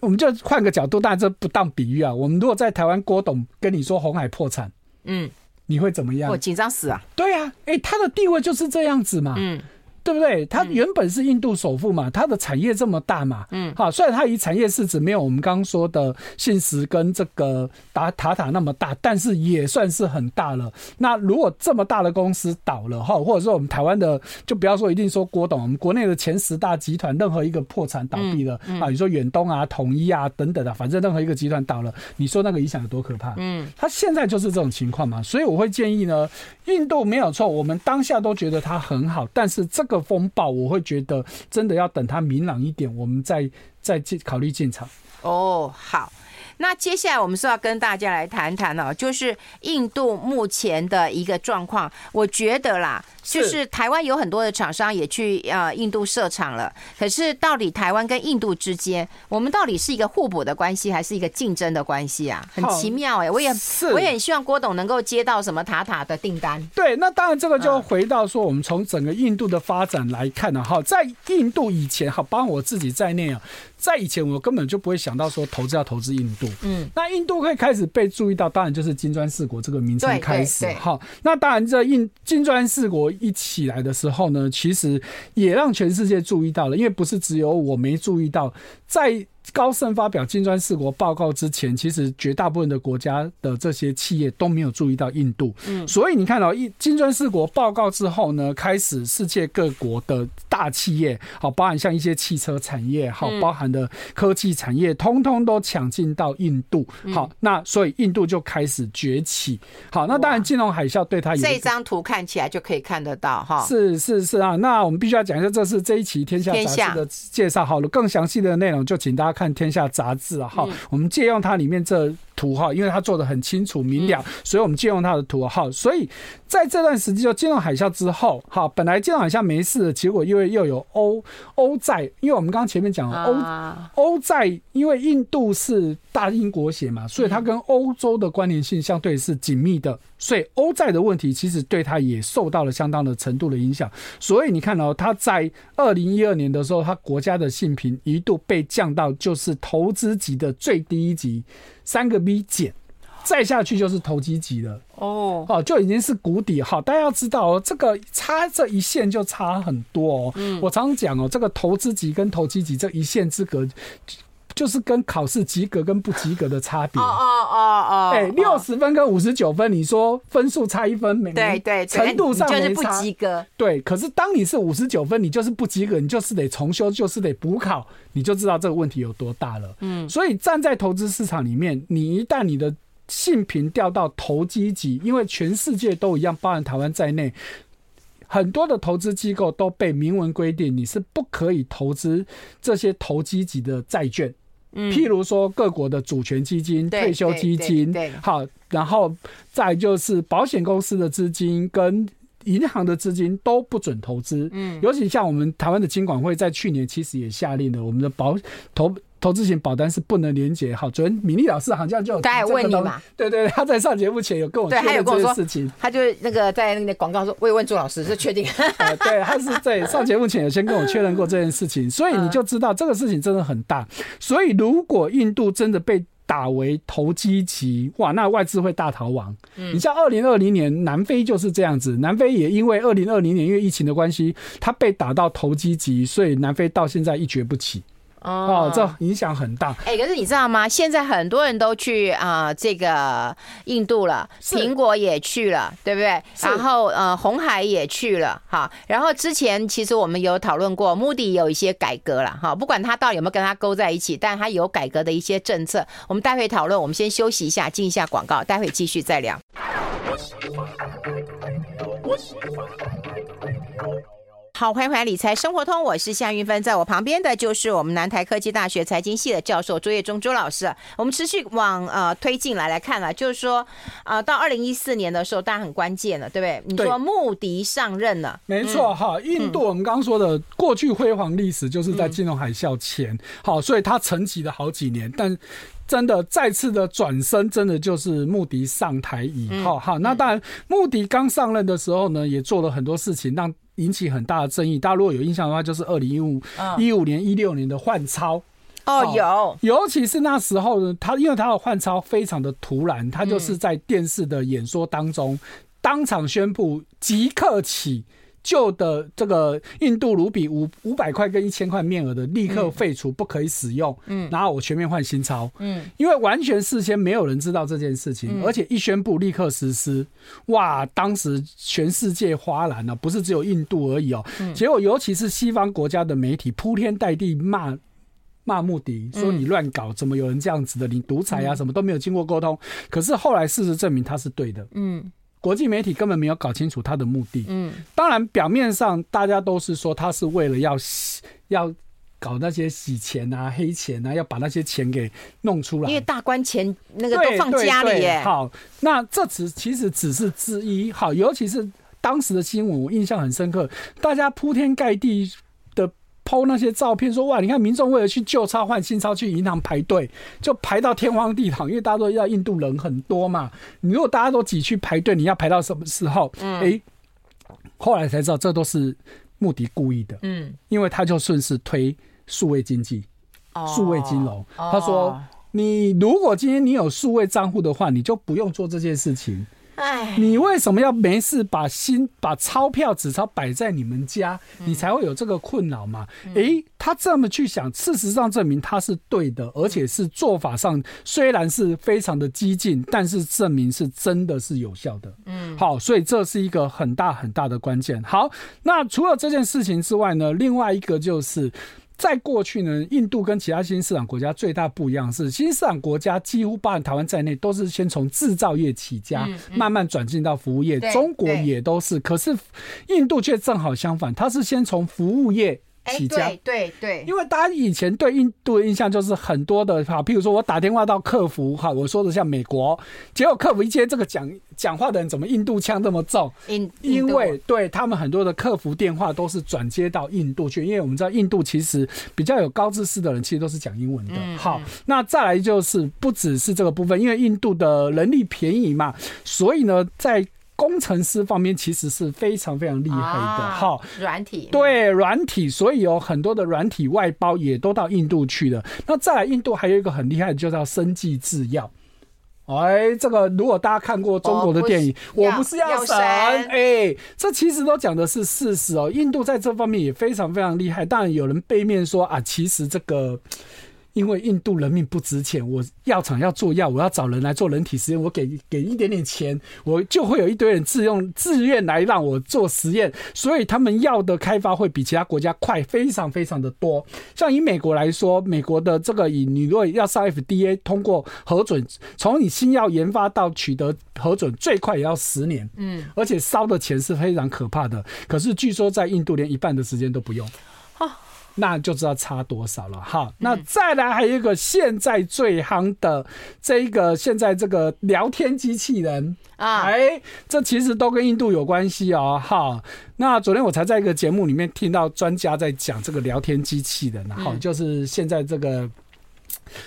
我们就换个角度，当然这不当比喻啊。我们如果在台湾，郭董跟你说红海破产，嗯。你会怎么样？我紧张死啊！对啊，哎、欸，他的地位就是这样子嘛。嗯。对不对？它原本是印度首富嘛，它的产业这么大嘛，嗯，好，虽然它以产业市值没有我们刚刚说的信实跟这个达塔塔那么大，但是也算是很大了。那如果这么大的公司倒了哈，或者说我们台湾的，就不要说一定说郭董，我们国内的前十大集团任何一个破产倒闭了啊，你说远东啊、统一啊等等的，反正任何一个集团倒了，你说那个影响有多可怕？嗯，它现在就是这种情况嘛，所以我会建议呢，印度没有错，我们当下都觉得它很好，但是这个。风暴，我会觉得真的要等它明朗一点，我们再再进考虑进场。哦，好。那接下来我们是要跟大家来谈谈哦，就是印度目前的一个状况。我觉得啦，就是台湾有很多的厂商也去呃印度设厂了。可是到底台湾跟印度之间，我们到底是一个互补的关系，还是一个竞争的关系啊？很奇妙哎，我也我也很希望郭董能够接到什么塔塔的订单。对，那当然这个就回到说，我们从整个印度的发展来看呢，哈，在印度以前，哈，包括我自己在内啊。在以前，我根本就不会想到说投资要投资印度。嗯，那印度会开始被注意到，当然就是金砖四国这个名称开始。好，那当然这印金砖四国一起来的时候呢，其实也让全世界注意到了，因为不是只有我没注意到，在。高盛发表金砖四国报告之前，其实绝大部分的国家的这些企业都没有注意到印度。嗯，所以你看到一金砖四国报告之后呢，开始世界各国的大企业，好，包含像一些汽车产业，好，包含的科技产业，通通都抢进到印度。好，那所以印度就开始崛起。好，那当然金融海啸对它有这张图看起来就可以看得到哈。是是是啊，那我们必须要讲一下，这是这一期《天下》杂志的介绍。好了，更详细的内容就请大家。看《天下》杂志啊，好，我们借用它里面这。图哈，因为他做的很清楚明了，所以我们借用他的图哈。所以在这段时间就金融海啸之后，哈，本来金融海啸没事的，结果因为又有欧欧债，因为我们刚刚前面讲欧欧债，因为印度是大英国血嘛，所以它跟欧洲的关联性相对是紧密的，所以欧债的问题其实对它也受到了相当的程度的影响。所以你看哦，它在二零一二年的时候，它国家的信评一度被降到就是投资级的最低一级。三个 B 减，再下去就是投机级了。哦，哦，就已经是谷底。好，大家要知道哦，这个差这一线就差很多哦。嗯，我常常讲哦，这个投资级跟投机级这一线之隔，就是跟考试及格跟不及格的差别。哦哦哦哦，哎，六十分跟五十九分，你说分数差一分，没对对，程度上就是不及格。对，可是当你是五十九分，你就是不及格，你就是得重修，就是得补考。你就知道这个问题有多大了。嗯，所以站在投资市场里面，你一旦你的性平掉到投机级，因为全世界都一样，包含台湾在内，很多的投资机构都被明文规定，你是不可以投资这些投机级的债券。嗯，譬如说各国的主权基金、退休基金，好，然后再就是保险公司的资金跟。银行的资金都不准投资，嗯，尤其像我们台湾的金管会在去年其实也下令了，我们的保投投资型保单是不能连结。好，昨天米粒老师好像就有在问你嘛，对对，他在上节目前有跟我确认这件事情，他就那个在那个广告说，我也问朱老师是确定，[LAUGHS] 呃，对，他是在上节目前有先跟我确认过这件事情，所以你就知道这个事情真的很大，所以如果印度真的被打为投机级，哇，那外资会大逃亡。嗯，你像二零二零年南非就是这样子，南非也因为二零二零年因为疫情的关系，它被打到投机级，所以南非到现在一蹶不起。哦，这影响很大。哎、欸，可是你知道吗？现在很多人都去啊、呃，这个印度了，苹果也去了，对不对？然后呃，红海也去了，哈。然后之前其实我们有讨论过，Moody 有一些改革了，哈。不管他到底有没有跟他勾在一起，但他有改革的一些政策。我们待会讨论，我们先休息一下，进一下广告，待会继续再聊。好，欢迎回来理财生活通，我是夏云芬，在我旁边的就是我们南台科技大学财经系的教授朱业忠朱老师。我们持续往呃推进来来看啊，就是说呃到二零一四年的时候，大家很关键了，对不对？你说穆迪上任了，没错哈。印度我们刚刚说的过去辉煌历史就是在金融海啸前，好，所以它沉寂了好几年，但。真的再次的转身，真的就是穆迪上台以后，哈、嗯，那当然，穆迪刚上任的时候呢，也做了很多事情，让引起很大的争议。大家如果有印象的话，就是二零一五一五年、一六年的换钞，哦，有，尤其是那时候呢，他因为他的换钞非常的突然，他就是在电视的演说当中当场宣布即刻起。旧的这个印度卢比五五百块跟一千块面额的立刻废除，不可以使用。嗯，然后我全面换新钞。嗯，因为完全事先没有人知道这件事情，而且一宣布立刻实施，哇，当时全世界哗然了，不是只有印度而已哦。结果尤其是西方国家的媒体铺天盖地骂骂穆迪，说你乱搞，怎么有人这样子的？你独裁啊，什么都没有经过沟通。可是后来事实证明他是对的。嗯。国际媒体根本没有搞清楚他的目的。嗯，当然表面上大家都是说他是为了要要搞那些洗钱啊、黑钱啊，要把那些钱给弄出来。因为大官钱那个都放家里耶。好，那这只其实只是之一。好，尤其是当时的新闻，我印象很深刻，大家铺天盖地的 PO 那些照片，说哇，你看民众为了去旧钞换新钞去银行排队，就排到天荒地老，因为大家都知道印度人很多嘛。你如果大家都挤去排队，你要排到什么时候？嗯，哎，后来才知道这都是穆迪故意的。嗯，因为他就顺势推。数位经济，数位金融。他说：“你如果今天你有数位账户的话，你就不用做这件事情。唉，你为什么要没事把新把钞票纸钞摆在你们家？你才会有这个困扰嘛？诶、他这么去想，事实上证明他是对的，而且是做法上虽然是非常的激进，[LAUGHS] 但是证明是真的是有效的。嗯，好，所以这是一个很大很大的关键。好，那除了这件事情之外呢，另外一个就是。在过去呢，印度跟其他新兴市场国家最大不一样是，新兴市场国家几乎包含台湾在内，都是先从制造业起家，嗯嗯、慢慢转进到服务业。中国也都是，可是印度却正好相反，它是先从服务业。起家，对对对，因为大家以前对印度的印象就是很多的哈，譬如说我打电话到客服哈，我说的像美国，结果客服一接这个讲讲话的人怎么印度腔这么重？因因为对他们很多的客服电话都是转接到印度去，因为我们知道印度其实比较有高知识的人其实都是讲英文的。好，那再来就是不只是这个部分，因为印度的人力便宜嘛，所以呢在。工程师方面其实是非常非常厉害的，哈，软体对软体，所以有很多的软体外包也都到印度去了。那再来，印度还有一个很厉害的，就叫生技制药。哎，这个如果大家看过中国的电影，我不是药神，哎，这其实都讲的是事实哦。印度在这方面也非常非常厉害。当然有人背面说啊，其实这个。因为印度人命不值钱，我药厂要做药，我要找人来做人体实验，我给给一点点钱，我就会有一堆人自用自愿来让我做实验，所以他们药的开发会比其他国家快，非常非常的多。像以美国来说，美国的这个以你如果要上 FDA 通过核准，从你新药研发到取得核准，最快也要十年，嗯，而且烧的钱是非常可怕的。可是据说在印度连一半的时间都不用。那就知道差多少了哈。那再来还有一个现在最夯的这一个现在这个聊天机器人啊，哎，这其实都跟印度有关系哦哈。那昨天我才在一个节目里面听到专家在讲这个聊天机器人，哈，就是现在这个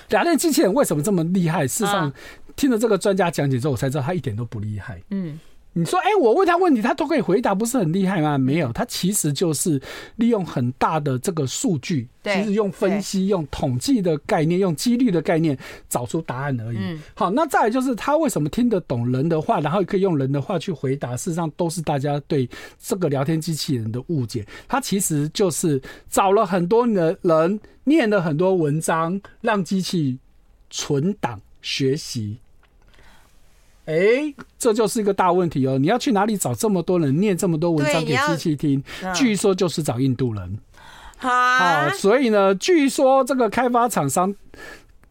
聊天机器人为什么这么厉害？事实上，听了这个专家讲解之后，我才知道他一点都不厉害。嗯。你说，哎、欸，我问他问题，他都可以回答，不是很厉害吗？没有，他其实就是利用很大的这个数据，其实用分析、用统计的概念、用几率的概念找出答案而已。嗯、好，那再来就是他为什么听得懂人的话，然后也可以用人的话去回答？事实上，都是大家对这个聊天机器人的误解。他其实就是找了很多的人，念了很多文章，让机器存档学习。哎、欸，这就是一个大问题哦！你要去哪里找这么多人念这么多文章给机器听？据说就是找印度人。好、啊，所以呢，据说这个开发厂商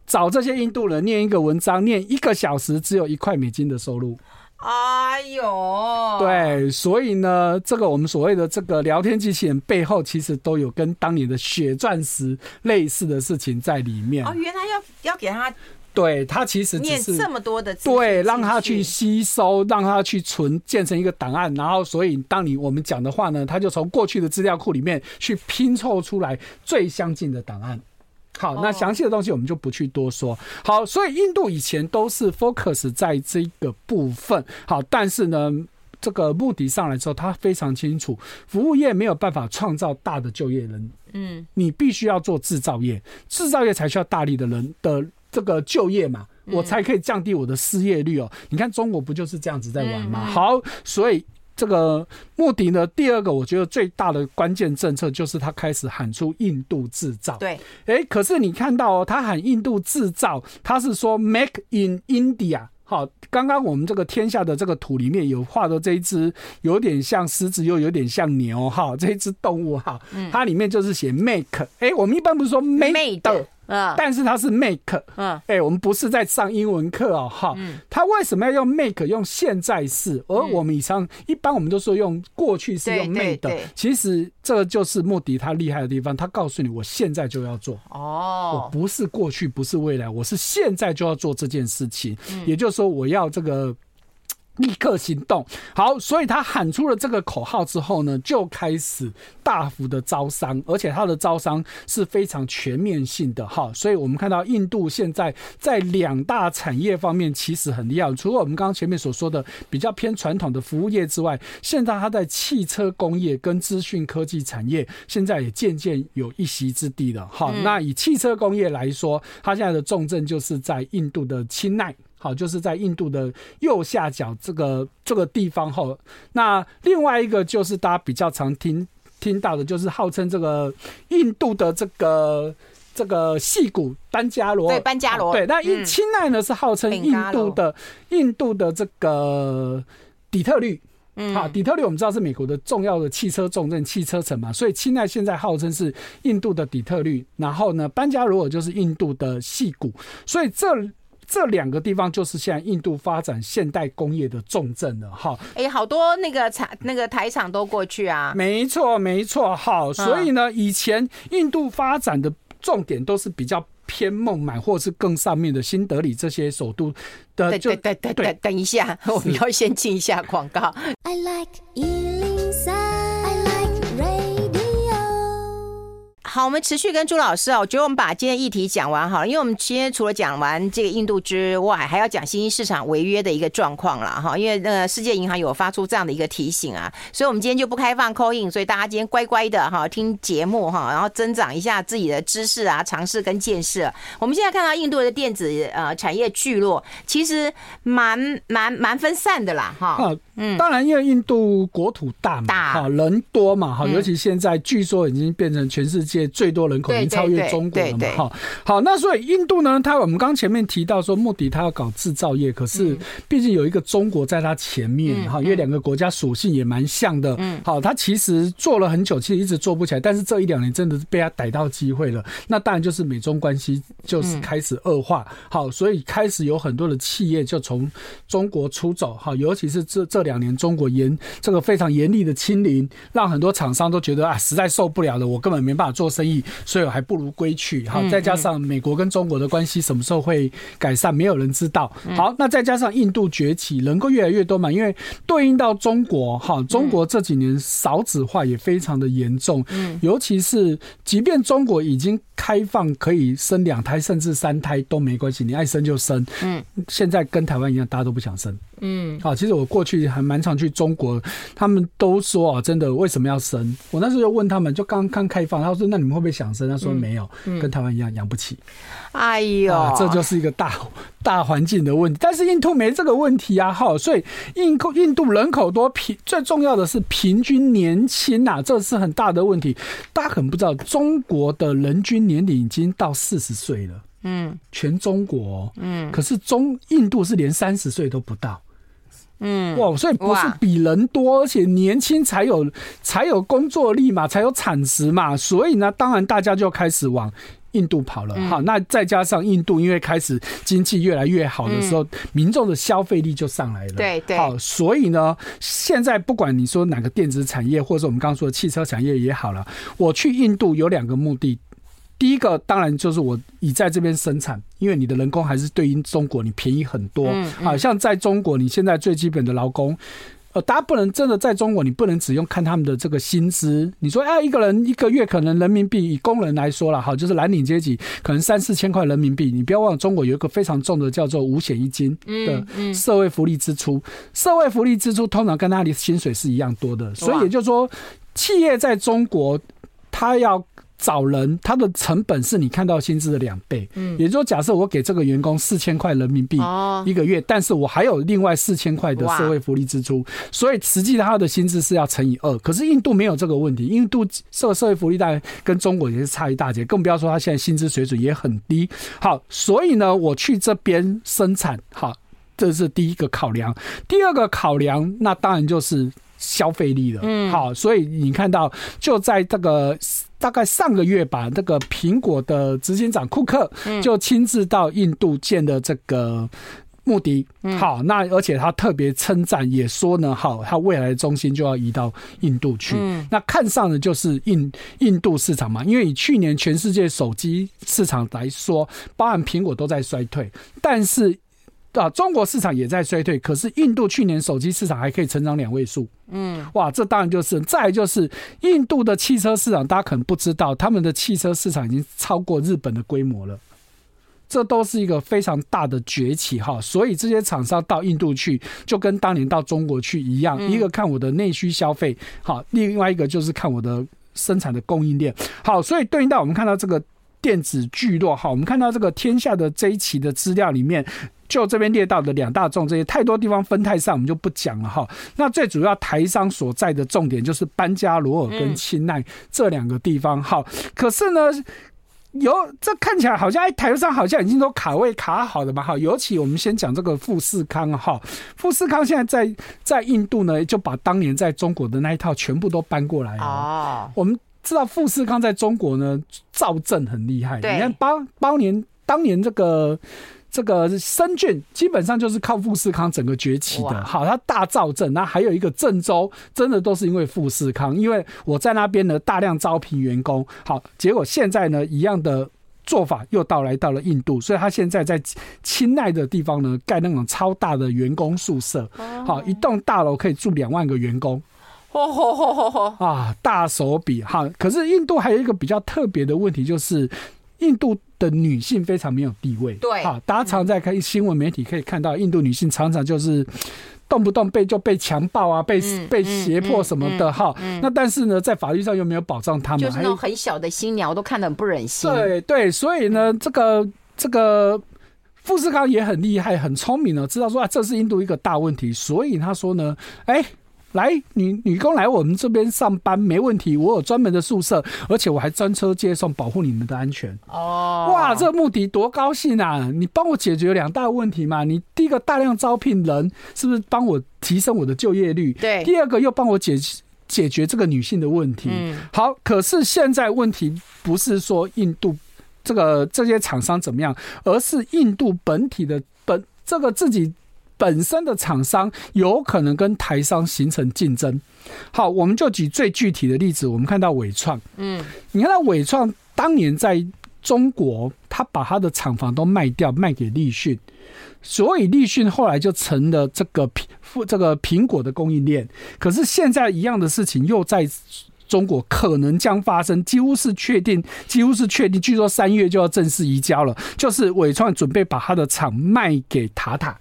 找这些印度人念一个文章，念一个小时，只有一块美金的收入。哎呦，对，所以呢，这个我们所谓的这个聊天机器人背后，其实都有跟当年的血钻石类似的事情在里面。哦，原来要要给他。对，它其实只是念这么多的字，对，让它去吸收，让它去存，建成一个档案，然后，所以当你我们讲的话呢，它就从过去的资料库里面去拼凑出来最相近的档案。好，那详细的东西我们就不去多说。好，所以印度以前都是 focus 在这个部分。好，但是呢，这个目的上来之后，他非常清楚，服务业没有办法创造大的就业人。嗯，你必须要做制造业，制造业才需要大力的人的。这个就业嘛，我才可以降低我的失业率哦。嗯、你看中国不就是这样子在玩吗？嗯、好，所以这个目的呢，第二个我觉得最大的关键政策就是他开始喊出印度制造。对，哎，可是你看到哦，他喊印度制造，他是说 Make in India。好，刚刚我们这个天下的这个图里面有画的这一只有点像狮子又有点像牛哈，这一只动物哈，它里面就是写 Make。哎，我们一般不是说 Made。嗯，但是它是 make，嗯，哎、欸，我们不是在上英文课哦，哈，嗯，它为什么要用 make 用现在式，而我们以上一般我们都说用过去式用 made 的，其实这就是莫迪他厉害的地方，他告诉你我现在就要做，哦，我不是过去，不是未来，我是现在就要做这件事情，也就是说我要这个。立刻行动，好，所以他喊出了这个口号之后呢，就开始大幅的招商，而且他的招商是非常全面性的哈。所以我们看到印度现在在两大产业方面其实很厉害，除了我们刚刚前面所说的比较偏传统的服务业之外，现在他在汽车工业跟资讯科技产业现在也渐渐有一席之地了哈。那以汽车工业来说，他现在的重镇就是在印度的钦奈。好，就是在印度的右下角这个这个地方后，那另外一个就是大家比较常听听到的，就是号称这个印度的这个这个矽谷班加罗，对班加罗，对，那印钦奈呢是号称印度的印度的这个底特律，嗯，好，底特律我们知道是美国的重要的汽车重镇、汽车城嘛，所以钦奈现在号称是印度的底特律，然后呢，班加罗尔就是印度的矽谷，所以这。这两个地方就是现在印度发展现代工业的重镇了，哈。哎，好多那个厂、那个台厂都过去啊。没错，没错，好。所以呢，以前印度发展的重点都是比较偏孟买，或是更上面的新德里这些首都的。对对对对，等一下，我们要先进一下广告。I like 好，我们持续跟朱老师啊，我觉得我们把今天议题讲完哈，因为我们今天除了讲完这个印度之外，还要讲新兴市场违约的一个状况了哈，因为那个世界银行有发出这样的一个提醒啊，所以我们今天就不开放 call in，所以大家今天乖乖的哈听节目哈，然后增长一下自己的知识啊、尝试跟见识。我们现在看到印度的电子呃产业聚落，其实蛮蛮蛮分散的啦哈。嗯，当然因为印度国土大嘛，大哈人多嘛哈，尤其现在据说已经变成全世界。最多人口已经超越中国了嘛？哈，好，那所以印度呢，它我们刚前面提到说，莫迪他要搞制造业，可是毕竟有一个中国在他前面哈，因为两个国家属性也蛮像的。嗯，好，他其实做了很久，其实一直做不起来，但是这一两年真的是被他逮到机会了。那当然就是美中关系就是开始恶化，好，所以开始有很多的企业就从中国出走，哈，尤其是这这两年中国严这个非常严厉的清零，让很多厂商都觉得啊，实在受不了了，我根本没办法做。生意，所以还不如归去。好，再加上美国跟中国的关系什么时候会改善，没有人知道。好，那再加上印度崛起，人口越来越多嘛，因为对应到中国，哈，中国这几年少子化也非常的严重。嗯，尤其是即便中国已经开放可以生两胎甚至三胎都没关系，你爱生就生。嗯，现在跟台湾一样，大家都不想生。嗯，好，其实我过去还蛮常去中国，他们都说啊，真的为什么要生？我那时候就问他们，就刚刚开放，他说那你们会不会想生？他说没有，跟台湾一样养不起。哎呦、啊，这就是一个大大环境的问题。但是印度没这个问题啊，哈，所以印度印度人口多，平最重要的是平均年轻呐，这是很大的问题。大家可能不知道，中国的人均年龄已经到四十岁了。嗯，全中国，嗯，可是中印度是连三十岁都不到。嗯，哇，所以不是比人多，而且年轻才有才有工作力嘛，才有产值嘛，所以呢，当然大家就开始往印度跑了。好，那再加上印度因为开始经济越来越好的时候，民众的消费力就上来了。对对。好，所以呢，现在不管你说哪个电子产业，或者我们刚刚说的汽车产业也好了，我去印度有两个目的。第一个当然就是我已在这边生产，因为你的人工还是对应中国你便宜很多。嗯嗯、啊，像在中国，你现在最基本的劳工，呃，大家不能真的在中国，你不能只用看他们的这个薪资。你说，哎，一个人一个月可能人民币，以工人来说了，好，就是蓝领阶级，可能三四千块人民币。你不要忘了，中国有一个非常重的叫做五险一金的社会福利支出，社会福利支出通常跟他的薪水是一样多的。所以也就是说，企业在中国，他要。找人，他的成本是你看到薪资的两倍。嗯，也就是说，假设我给这个员工四千块人民币一个月，但是我还有另外四千块的社会福利支出，所以实际他的薪资是要乘以二。可是印度没有这个问题，印度社社会福利当然跟中国也是差一大截，更不要说他现在薪资水准也很低。好，所以呢，我去这边生产，好，这是第一个考量。第二个考量，那当然就是消费力了。嗯，好，所以你看到就在这个。大概上个月吧，那个苹果的执行长库克就亲自到印度见了这个。穆迪，好，那而且他特别称赞，也说呢，好，他未来的中心就要移到印度去。那看上的就是印印度市场嘛，因为以去年全世界手机市场来说，包含苹果都在衰退，但是啊，中国市场也在衰退，可是印度去年手机市场还可以成长两位数。嗯，哇，这当然就是，再就是印度的汽车市场，大家可能不知道，他们的汽车市场已经超过日本的规模了。这都是一个非常大的崛起哈，所以这些厂商到印度去，就跟当年到中国去一样，一个看我的内需消费，好，另外一个就是看我的生产的供应链，好，所以对应到我们看到这个电子聚落，好，我们看到这个天下的这一期的资料里面，就这边列到的两大重这些太多地方分太散，我们就不讲了哈。那最主要台商所在的重点就是班加罗尔跟钦奈这两个地方，哈，可是呢。有这看起来好像哎，台上好像已经都卡位卡好了嘛，哈。尤其我们先讲这个富士康哈，富士康现在在在印度呢，就把当年在中国的那一套全部都搬过来哦。我们知道富士康在中国呢，造镇很厉害。你看当当年当年这个。这个深圳基本上就是靠富士康整个崛起的，好，它大造镇，那还有一个郑州，真的都是因为富士康，因为我在那边呢大量招聘员工，好，结果现在呢一样的做法又到来到了印度，所以他现在在钦奈的地方呢盖那种超大的员工宿舍，好，一栋大楼可以住两万个员工，啊，大手笔哈，可是印度还有一个比较特别的问题就是。印度的女性非常没有地位，对，好，大家常在看新闻媒体可以看到，印度女性常常就是动不动被就被强暴啊，被被胁迫什么的哈。那但是呢，在法律上又没有保障他们，就是那种很小的新娘都看得很不忍心。对对，所以呢，这个这个富士康也很厉害，很聪明呢知道说啊，这是印度一个大问题，所以他说呢，哎。来，女女工来我们这边上班没问题，我有专门的宿舍，而且我还专车接送，保护你们的安全。哦，哇，这个目的多高兴啊！你帮我解决两大问题嘛？你第一个大量招聘人，是不是帮我提升我的就业率？对。第二个又帮我解解决这个女性的问题。嗯。好，可是现在问题不是说印度这个这些厂商怎么样，而是印度本体的本这个自己。本身的厂商有可能跟台商形成竞争。好，我们就举最具体的例子，我们看到伟创，嗯，你看到伟创当年在中国，他把他的厂房都卖掉，卖给立讯，所以立讯后来就成了这个苹这个苹果的供应链。可是现在一样的事情又在中国可能将发生，几乎是确定，几乎是确定。据说三月就要正式移交了，就是伟创准备把他的厂卖给塔塔。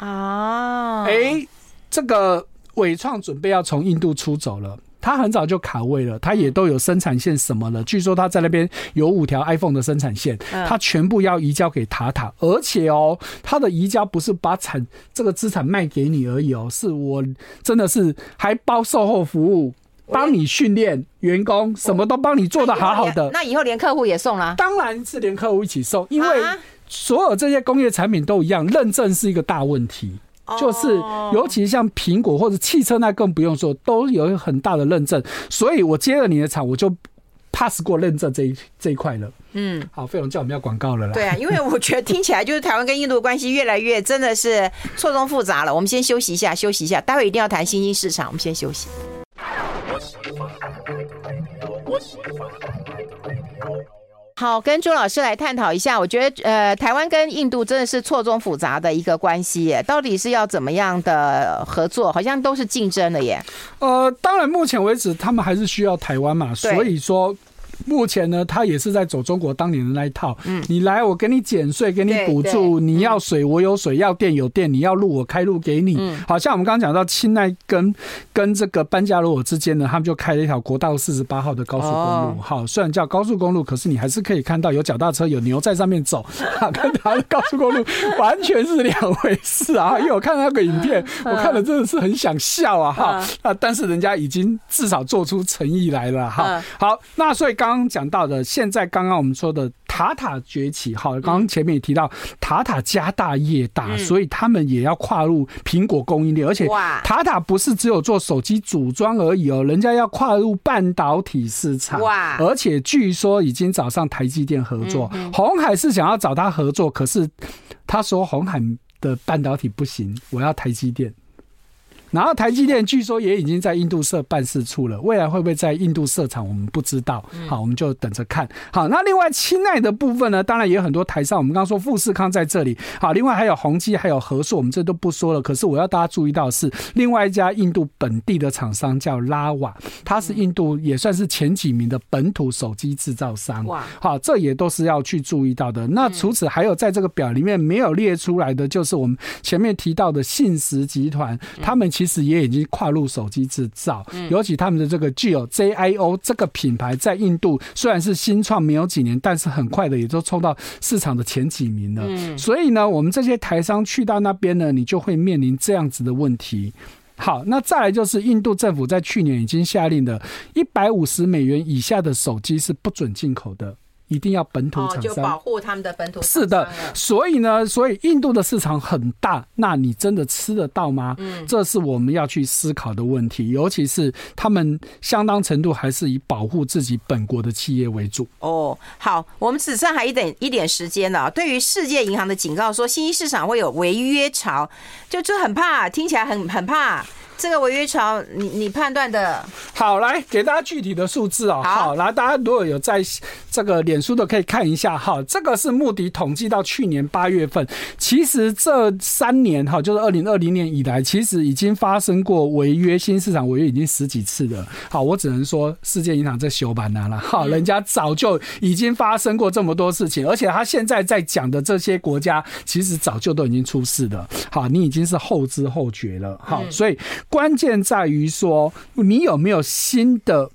啊，哎，这个伟创准备要从印度出走了，他很早就卡位了，他也都有生产线什么了。据说他在那边有五条 iPhone 的生产线，他全部要移交给塔塔，而且哦，他的移交不是把产这个资产卖给你而已哦，是我真的是还包售后服务，帮你训练员工，什么都帮你做的好好的。那以后连客户也送啦？当然是连客户一起送，因为。所有这些工业产品都一样，认证是一个大问题。就是，尤其像苹果或者汽车，那更不用说，都有很大的认证。所以我接了你的厂，我就 pass 过认证这一这一块了。嗯，好，费龙叫我们要广告了啦。对啊，因为我觉得听起来就是台湾跟印度的关系越来越真的是错综复杂了。我们先休息一下，休息一下，待会一定要谈新兴市场。我们先休息。好，跟朱老师来探讨一下。我觉得，呃，台湾跟印度真的是错综复杂的一个关系耶，到底是要怎么样的合作？好像都是竞争的耶。呃，当然，目前为止他们还是需要台湾嘛，所以说。目前呢，他也是在走中国当年的那一套。嗯，你来，我给你减税，给你补助。你要水，我有水；要电，有电。你要路，我开路给你。嗯，好像我们刚刚讲到钦奈跟跟这个班加罗尔之间呢，他们就开了一条国道四十八号的高速公路。好，虽然叫高速公路，可是你还是可以看到有脚踏车、有牛在上面走。跟他的高速公路完全是两回事啊！[LAUGHS] 因为我看那个影片，我看了真的是很想笑啊！哈啊，但是人家已经至少做出诚意来了哈。好，那所以刚。刚刚讲到的，现在刚刚我们说的塔塔崛起，好，刚刚前面也提到塔塔家大业大，嗯、所以他们也要跨入苹果供应链，而且塔塔不是只有做手机组装而已哦，人家要跨入半导体市场，哇！而且据说已经找上台积电合作，嗯嗯、鸿海是想要找他合作，可是他说红海的半导体不行，我要台积电。然后台积电据说也已经在印度设办事处了，未来会不会在印度设厂，我们不知道。好，我们就等着看。好，那另外亲爱的部分呢，当然也有很多台上。我们刚刚说富士康在这里，好，另外还有宏基，还有和硕，我们这都不说了。可是我要大家注意到的是，另外一家印度本地的厂商叫拉瓦，它是印度也算是前几名的本土手机制造商。哇，好，这也都是要去注意到的。那除此还有在这个表里面没有列出来的，就是我们前面提到的信实集团，他们。其实也已经跨入手机制造，尤其他们的这个具有 JIO 这个品牌，在印度虽然是新创没有几年，但是很快的也都冲到市场的前几名了。所以呢，我们这些台商去到那边呢，你就会面临这样子的问题。好，那再来就是印度政府在去年已经下令的，一百五十美元以下的手机是不准进口的。一定要本土厂商，就保护他们的本土。是的，所以呢，所以印度的市场很大，那你真的吃得到吗？嗯，这是我们要去思考的问题。尤其是他们相当程度还是以保护自己本国的企业为主。哦，好，我们只剩还一点一点时间了。对于世界银行的警告说，新兴市场会有违约潮，就就很怕，听起来很很怕。这个违约潮，你你判断的？好，来给大家具体的数字哦。好，好，来，大家如果有在这个脸书的，可以看一下哈。这个是穆迪统计到去年八月份，其实这三年哈，就是二零二零年以来，其实已经发生过违约，新市场违约已经十几次了。好，我只能说世界银行在修版了。好，人家早就已经发生过这么多事情，而且他现在在讲的这些国家，其实早就都已经出事了。好，你已经是后知后觉了。好，所以。关键在于说，你有没有新的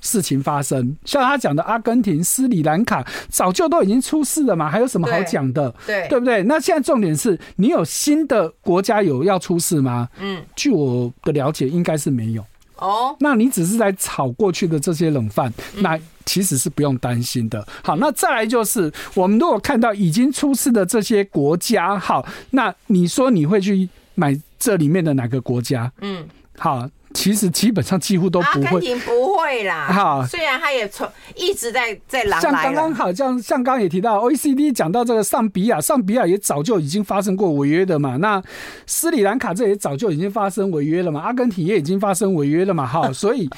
事情发生？像他讲的，阿根廷、斯里兰卡早就都已经出事了嘛，还有什么好讲的？对，对，不对？那现在重点是你有新的国家有要出事吗？嗯，据我的了解，应该是没有。哦，那你只是在炒过去的这些冷饭，那其实是不用担心的。好，那再来就是，我们如果看到已经出事的这些国家，好，那你说你会去买？这里面的哪个国家？嗯，好，其实基本上几乎都不会。阿根廷不会啦。好，虽然他也从一直在在来。像刚刚好像像刚刚也提到，OECD 讲到这个上比亚，上比亚也早就已经发生过违约的嘛。那斯里兰卡这也早就已经发生违约了嘛。阿根廷也已经发生违约了嘛。好，[LAUGHS] 所以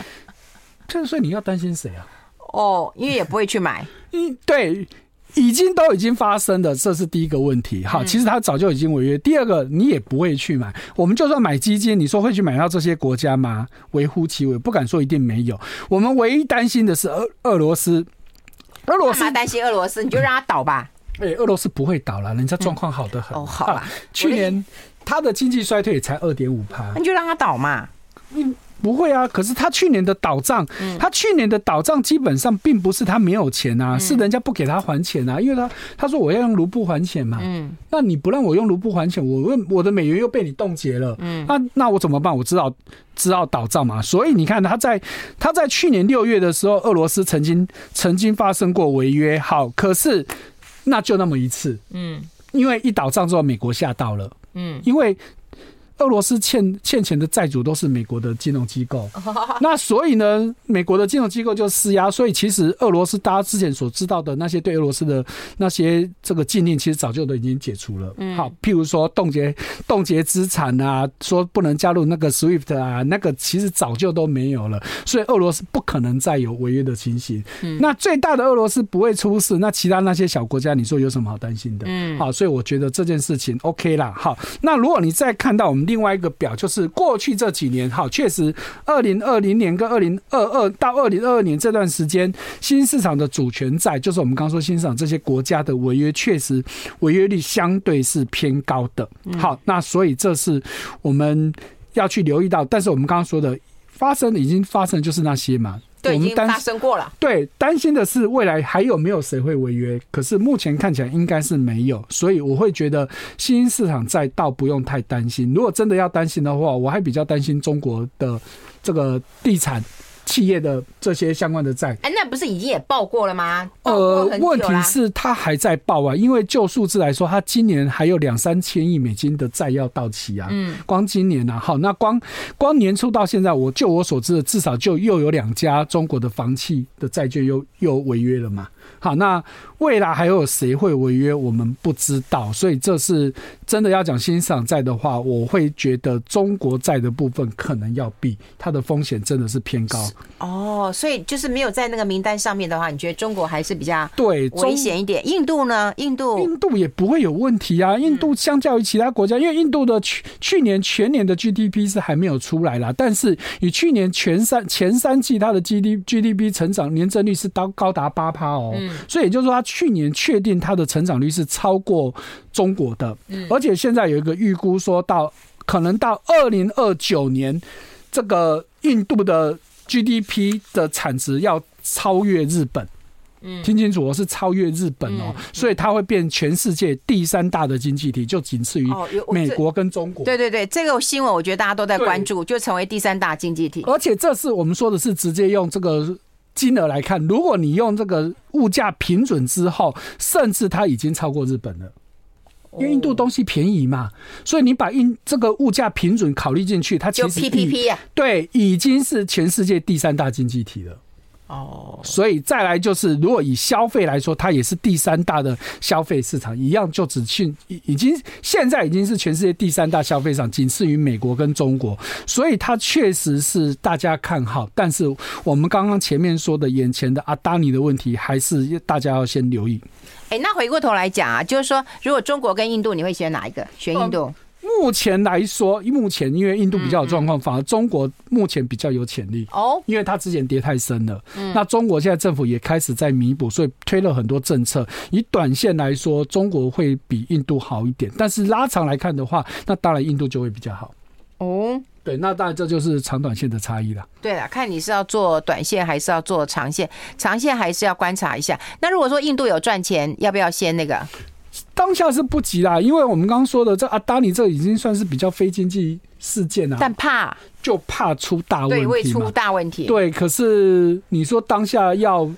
就是说你要担心谁啊？哦，因为也不会去买。嗯，对。已经都已经发生的，这是第一个问题。好，其实他早就已经违约。第二个，你也不会去买。我们就算买基金，你说会去买到这些国家吗？微乎其微，不敢说一定没有。我们唯一担心的是俄俄罗斯。俄罗斯担心俄罗斯，你就让他倒吧。哎，俄罗斯不会倒了，人家状况好得很。哦，好了，去年他的经济衰退也才二点五趴，你就让他倒嘛。嗯。不会啊，可是他去年的倒账，他去年的倒账基本上并不是他没有钱啊，是人家不给他还钱啊，因为他他说我要用卢布还钱嘛，嗯，那你不让我用卢布还钱，我问我的美元又被你冻结了，嗯，那那我怎么办？我知道知道倒账嘛，所以你看他在他在去年六月的时候，俄罗斯曾经曾经发生过违约，好，可是那就那么一次，嗯，因为一倒账之后，美国吓到了，嗯，因为。俄罗斯欠欠钱的债主都是美国的金融机构，[LAUGHS] 那所以呢，美国的金融机构就施压，所以其实俄罗斯大家之前所知道的那些对俄罗斯的那些这个禁令，其实早就都已经解除了。嗯好，譬如说冻结冻结资产啊，说不能加入那个 SWIFT 啊，那个其实早就都没有了。所以俄罗斯不可能再有违约的情形。嗯那最大的俄罗斯不会出事，那其他那些小国家，你说有什么好担心的？嗯，好，所以我觉得这件事情 OK 啦。好，那如果你再看到我们。另外一个表就是过去这几年，哈，确实，二零二零年跟二零二二到二零二二年这段时间，新市场的主权债，就是我们刚刚说新市场这些国家的违约，确实违约率相对是偏高的。好，那所以这是我们要去留意到。但是我们刚刚说的发生已经发生，就是那些嘛。对，已经发生过了。对，担心的是未来还有没有谁会违约？可是目前看起来应该是没有，所以我会觉得新兴市场债倒不用太担心。如果真的要担心的话，我还比较担心中国的这个地产企业的这些相关的债。哎，那不是已经也报过了吗？呃，问题是它还在报啊，因为就数字来说，它今年还有两三千亿美金的债要到期啊。嗯，光今年啊，好，那光光年初到现在，我就我所知的，至少就又有两家中国的房企的债券又又违约了嘛。好，那未来还有谁会违约？我们不知道，所以这是真的要讲新市场债的话，我会觉得中国债的部分可能要避，它的风险真的是偏高。哦，所以就是没有在那个名单上面的话，你觉得中国还是比较对危险一点？印度呢？印度印度也不会有问题啊。印度相较于其他国家，因为印度的去去年全年的 GDP 是还没有出来啦，但是以去年全三前三季它的 GD GDP 成长年增率是高高达八趴哦。嗯所以也就是说，他去年确定他的成长率是超过中国的，嗯而且现在有一个预估，说到可能到二零二九年，这个印度的 GDP 的产值要超越日本。嗯，听清楚，我是超越日本哦，所以它会变全世界第三大的经济体，就仅次于美国跟中国。对对对，这个新闻我觉得大家都在关注，就成为第三大经济体。而且这是我们说的是直接用这个。金额来看，如果你用这个物价平准之后，甚至它已经超过日本了，因为印度东西便宜嘛，所以你把印这个物价平准考虑进去，它其实 PPP 啊，对，已经是全世界第三大经济体了。哦，所以再来就是，如果以消费来说，它也是第三大的消费市场，一样就只去已已经现在已经是全世界第三大消费市场，仅次于美国跟中国，所以它确实是大家看好。但是我们刚刚前面说的眼前的阿达尼的问题，还是大家要先留意。哎，那回过头来讲啊，就是说，如果中国跟印度，你会选哪一个？选印度。目前来说，目前因为印度比较有状况，反而中国目前比较有潜力哦，因为它之前跌太深了。那中国现在政府也开始在弥补，所以推了很多政策。以短线来说，中国会比印度好一点，但是拉长来看的话，那当然印度就会比较好。哦，对，那当然这就是长短线的差异了。对了，看你是要做短线还是要做长线，长线还是要观察一下。那如果说印度有赚钱，要不要先那个？当下是不急啦，因为我们刚刚说的这阿达尼这已经算是比较非经济事件了，但怕就怕出大问题，对，会出大问题。对，可是你说当下要。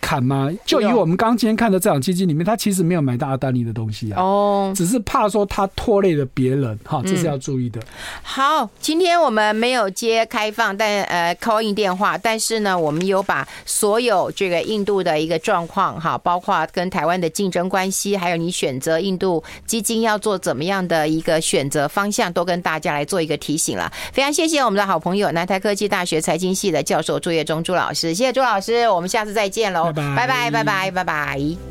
砍吗？就以我们刚刚今天看的这场基金里面，他其实没有买到阿丹尼的东西啊。哦，只是怕说他拖累了别人，哈，这是要注意的。好，今天我们没有接开放但呃 call in 电话，但是呢，我们有把所有这个印度的一个状况哈，包括跟台湾的竞争关系，还有你选择印度基金要做怎么样的一个选择方向，都跟大家来做一个提醒了。非常谢谢我们的好朋友南台科技大学财经系的教授朱业忠朱老师，谢谢朱老师，我们下次再见喽。拜拜拜拜拜拜。